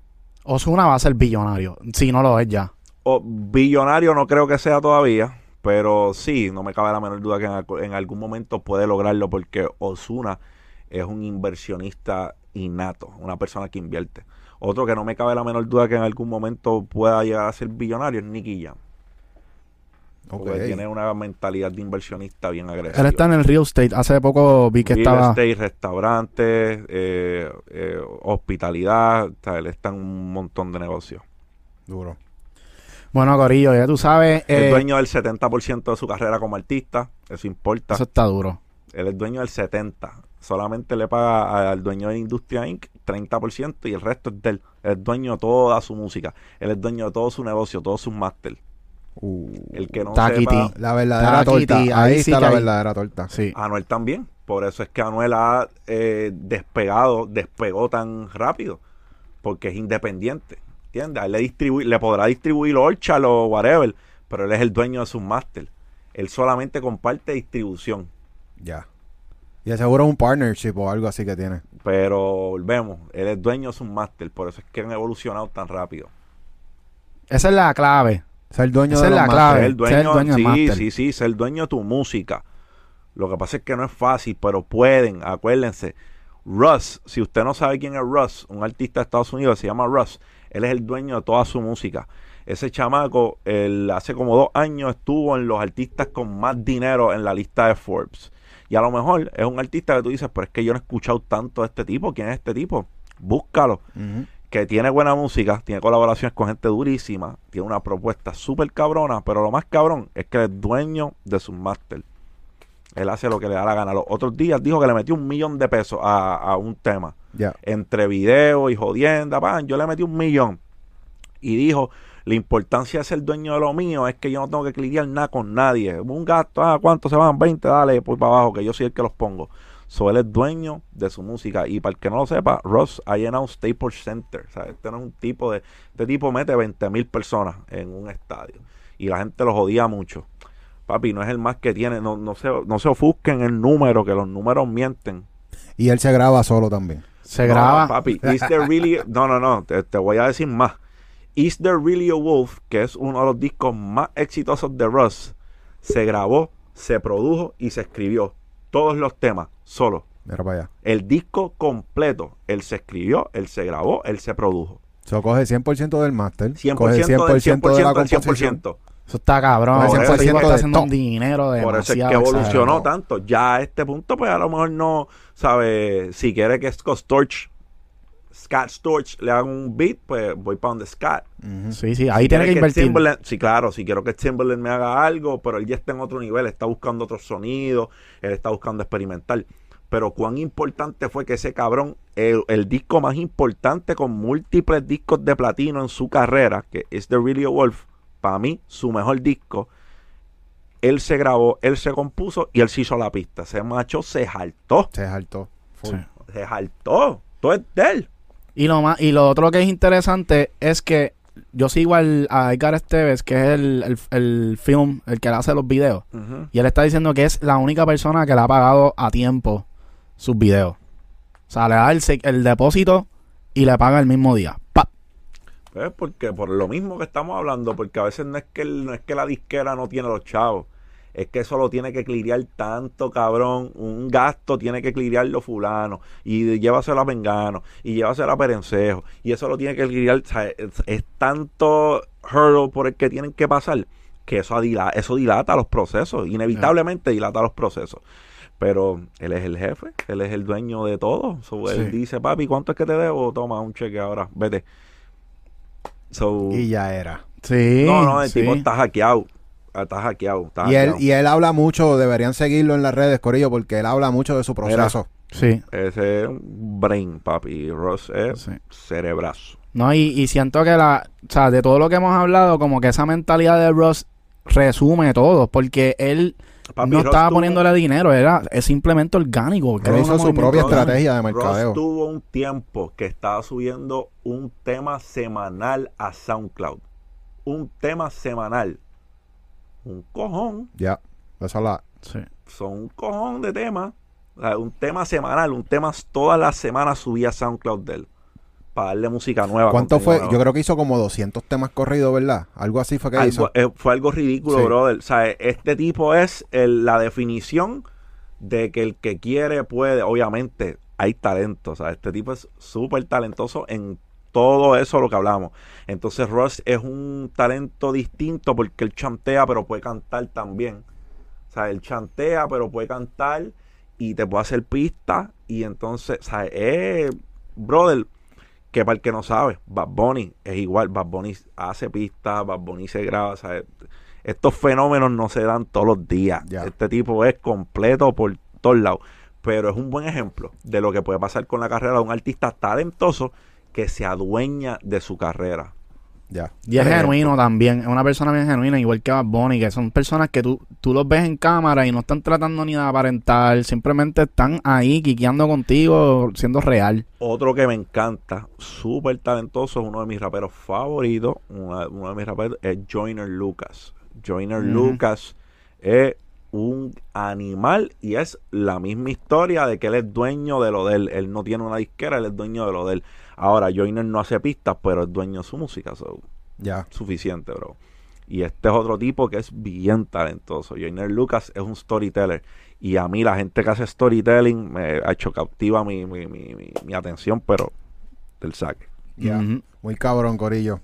Osuna va a ser billonario, si no lo es ya. O billonario no creo que sea todavía, pero sí, no me cabe la menor duda que en, algún momento puede lograrlo porque Osuna es un inversionista innato, una persona que invierte. Otro que no me cabe la menor duda que en algún momento pueda llegar a ser billonario es Nicky Jam. Porque tiene una mentalidad de inversionista bien agresiva. Él está en el real estate. Hace poco vi que Real estaba. estate, restaurantes, eh, eh, hospitalidad, o sea, él está en un montón de negocios. Duro. Bueno, Corillo, ya tú sabes. es eh, dueño del 70% de su carrera como artista, eso importa. Eso está duro. Él es dueño del 70%. Solamente le paga al dueño de Industria Inc. 30% y el resto es de él. Él es dueño de toda su música. Él es dueño de todo su negocio, todos sus máster. Uh, El que no Taquiti. sepa, la verdadera Taquiti, torta. Ahí, ahí sí está la hay- verdadera torta. Sí. Anuel también. Por eso es que Anuel ha eh, despegado, despegó tan rápido. Porque es independiente. ¿Entiendes? A él le, distribuye, le podrá distribuir Orchard o whatever. Pero él es el dueño de sus máster. Él solamente comparte distribución. Ya. Y de seguro un partnership o algo así que tiene. Pero volvemos. Él es dueño de sus máster. Por eso es que han evolucionado tan rápido. Esa es la clave. Ser el dueño Esa de es la clave. Ser el ser dueño, dueño sí, máster. sí, sí, ser el dueño de tu música. Lo que pasa es que no es fácil, pero pueden, acuérdense. Russ, si usted no sabe quién es Russ, un artista de Estados Unidos se llama Russ, él es el dueño de toda su música. Ese chamaco, él hace como dos años estuvo en los artistas con más dinero en la lista de Forbes. Y a lo mejor es un artista que tú dices, pero es que yo no he escuchado tanto de este tipo. ¿Quién es este tipo? Búscalo Ujú. Que tiene buena música, tiene colaboraciones con gente durísima, tiene una propuesta súper cabrona, pero lo más cabrón es que es dueño de sus máster. Él hace lo que le da la gana. Los otros días dijo que le metió un millón de pesos a, a un tema. Ya. Entre video y jodienda, pan, yo le metí un millón. Y dijo, la importancia de ser dueño de lo mío es que yo no tengo que lidiar nada con nadie. Un gasto, ah, ¿cuánto se van? 20, dale, pues para abajo, que yo soy el que los pongo. So, él es dueño de su música. Y para el que no lo sepa, Ross ha llenado Staples Center. O sea, este no es un tipo de... Este tipo mete 20 mil personas en un estadio. Y la gente lo jodía mucho. Papi, no es el más que tiene. No, no, se, no se ofusquen el número, que los números mienten. Y él se graba solo también. Se No, graba. papi, is there really... No, no, no, te, te voy a decir más. Is There Really a Wolf, que es uno de los discos más exitosos de Russ, se grabó, se produjo y se escribió. Todos los temas, solo. Mira para allá. El disco completo, él se escribió, él se grabó, él se produjo. So, coge 100% del máster. 100%, coge del 100%, de la del composición. 100%. Eso está cabrón. Por eso- está haciendo un dinero de Por eso es que evolucionó exagerado. tanto. Ya a este punto, pues a lo mejor no, sabe, si quiere que Scott Storch, Scott Storch le haga un beat, pues voy para donde Scott. Sí, sí, ahí Si tiene que invertir. Timberland- sí, claro, si quiero que Timberland me haga algo, pero él ya está en otro nivel, está buscando otros sonidos, él está buscando experimentar. Pero cuán importante fue que ese cabrón, el, el disco más importante con múltiples discos de platino en su carrera, que es The Really Wolf, para mí, su mejor disco, él se grabó, él se compuso y él se hizo la pista. Ese macho se jaltó, Se. Sí. se jaltó. todo es de él. Y lo más, y lo otro que es interesante es que yo sigo al, a Edgar Esteves, que es el, el, el film, el que le hace los videos. Y él está diciendo que es la única persona que le ha pagado a tiempo sus videos. O sea, le da el, el depósito y le paga el mismo día. ¡Pap! Pues porque por lo mismo que estamos hablando, porque a veces no es que el- no es que la disquera no tiene los chavos, es que eso lo tiene que clirear tanto, cabrón, un gasto tiene que clirearlo fulano, y llévaselo a Vengano, y llévaselo a Perencejo, y eso lo tiene que clirear, o sea, es, es tanto hurdle por el que tienen que pasar, que eso, adila- eso dilata los procesos, inevitablemente dilata los procesos. Pero él es el jefe, él es el dueño de todo. So, Él Sí. dice, papi, ¿cuánto es que te debo? Toma un cheque ahora, vete. So, Y ya era. Sí. no, no, el sí. tipo está hackeado. Está hackeado. Está Y él, y él habla mucho, deberían seguirlo en las redes, Corillo, porque él habla mucho de su proceso. Sí. Ese es un brain, papi. Ross es Sí. cerebrazo. No, y, y siento que la, o sea, de todo lo que hemos hablado, como que esa mentalidad de Ross resume todo, porque él Papi, no Ross estaba tuvo- poniéndole dinero, era es simplemente orgánico. Él hizo su propia Ross- estrategia de Ross mercadeo. tuvo un tiempo que estaba subiendo un tema semanal a SoundCloud. Un tema semanal. Un cojón. Ya. Esa es la. Sí. Son un cojón de temas. O sea, un tema semanal. Un tema todas las semanas subía a SoundCloud de él. Para darle música nueva. ¿Cuánto fue? nuevo. Yo creo que hizo como 200 temas corridos, ¿verdad? Algo así fue que Algo- hizo. eh, fue algo ridículo, Sí. brother. O sea, este tipo es el- la definición de que el que quiere puede. Obviamente, hay talento. O sea, este tipo es súper talentoso en todo eso lo que hablamos. Entonces, Ross es un talento distinto porque él chantea, pero puede cantar también. O sea, él chantea, pero puede cantar y te puede hacer pistas. Y entonces, o sea, es, brother, que para el que no sabe, Bad Bunny es igual. Bad Bunny hace pistas, Bad Bunny se graba. o sea, estos fenómenos no se dan todos los días. Este tipo es completo por todos lados. Pero es un buen ejemplo de lo que puede pasar con la carrera de un artista talentoso que se adueña de su carrera. Ya. Y es genuino también, es una persona bien genuina, igual que Bad Bunny, que son personas que tú, tú los ves en cámara y no están tratando ni de aparentar, simplemente están ahí quiqueando contigo, siendo real. Otro que me encanta, súper talentoso, es uno de mis raperos favoritos. una- uno de mis raperos es Joyner Lucas. Joyner. Lucas es un animal y es la misma historia de que él es dueño de lo de él. Él no tiene una disquera, él es dueño de lo de él. Ahora, Joyner no hace pistas, pero es dueño de su música. so, Ya. suficiente, bro. Y este es otro tipo que es bien talentoso. Joyner Lucas es un storyteller. Y a mí la gente que hace storytelling me ha hecho cautiva mi, mi, mi, mi- mi atención, pero del saque. Ya. Muy cabrón, Corillo.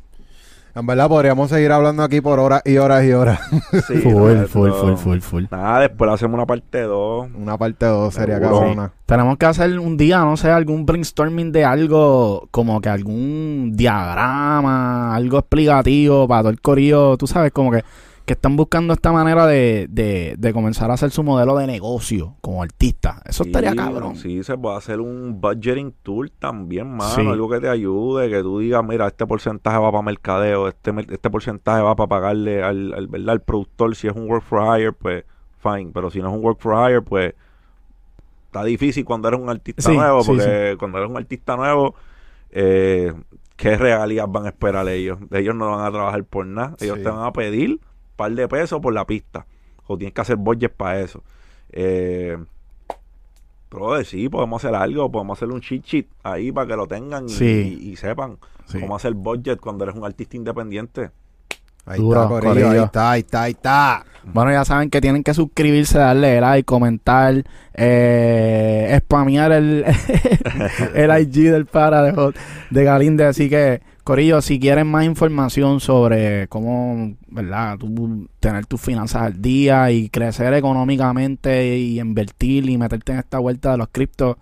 En verdad podríamos seguir hablando aquí por horas y horas y horas. Sí, Full, no, full, no. full, full, full. Nada, después le hacemos una parte 2. Una parte 2 sería cabrona. Tenemos que hacer un día, no sé, algún brainstorming de algo, como que algún diagrama, algo explicativo para todo el corillo, tú sabes, como que, que están buscando esta manera de, de, de comenzar a hacer su modelo de negocio como artista. Eso estaría cabrón. Sí, se puede hacer un budgeting tool también, mano. Sí. Algo que te ayude, que tú digas, mira, este porcentaje va para mercadeo, este, este porcentaje va para pagarle al, al, ¿verdad? al productor. Si es un work for hire, pues fine. Pero si no es un work for hire, pues está difícil cuando eres un artista Sí, nuevo, porque cuando eres un artista nuevo, eh, ¿qué regalías van a esperar ellos? Ellos no van a trabajar por nada. Ellos te van a pedir par de pesos por la pista. O tienes que hacer budget para eso. Eh, pero sí, podemos hacer algo, podemos hacer un cheat sheet ahí para que lo tengan y, Sí. y- y sepan Sí. cómo hacer budget cuando eres un artista independiente. Ahí Duro, está, Corillo. Ahí está, ahí está, ahí está. Bueno, ya saben que tienen que suscribirse, darle like, comentar, eh, spamear el, el IG del para de, de Galinde. Así que, Corillo, si quieren más información sobre cómo, ¿verdad? Tener tus finanzas al día y crecer económicamente y invertir y meterte en esta vuelta de los criptos,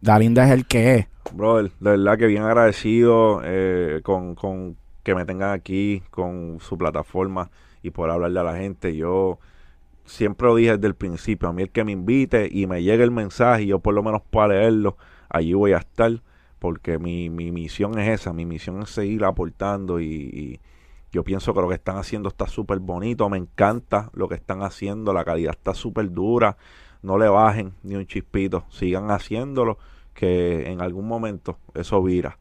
Galinde es el que es. Brother, de verdad que bien agradecido eh, con, con que me tengan aquí, con su plataforma y por hablarle a la gente. Yo siempre lo dije desde el principio, a mí el que me invite y me llegue el mensaje y yo por lo menos pueda leerlo, allí voy a estar, porque mi, mi misión es esa, mi misión es seguir aportando y, y yo pienso que lo que están haciendo está súper bonito, me encanta lo que están haciendo, la calidad está súper dura, no le bajen ni un chispito, sigan haciéndolo que en algún momento eso vira.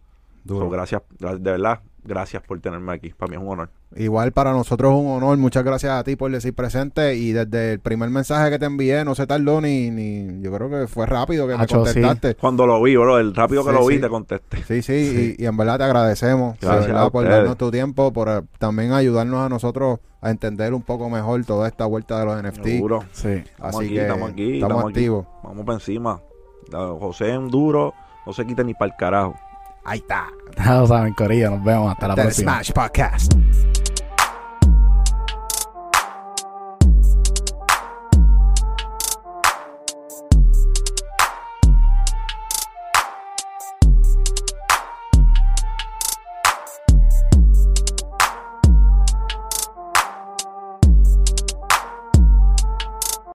So, gracias, gra- de verdad, gracias por tenerme aquí. Para mí es un honor. Igual para nosotros es un honor. Muchas gracias a ti por decir presente. Y desde el primer mensaje que te envié, no se tardó ni, ni yo creo que fue rápido que me Hacho, sí. contestaste. Cuando lo vi, bro, el rápido que Sí, lo vi, te contesté. Sí, sí, Y, y en verdad te agradecemos verdad, por darnos tu tiempo, por eh, también ayudarnos a nosotros a entender un poco mejor toda esta vuelta de los NFT. Seguro. Sí. Estamos Así aquí, que estamos aquí, estamos estamos aquí. activos. Vamos para encima. José es un duro, no se quita ni para el carajo. Ahí está. Ya lo saben, Corilla. Nos vemos. Hasta la próxima. Smash Podcast.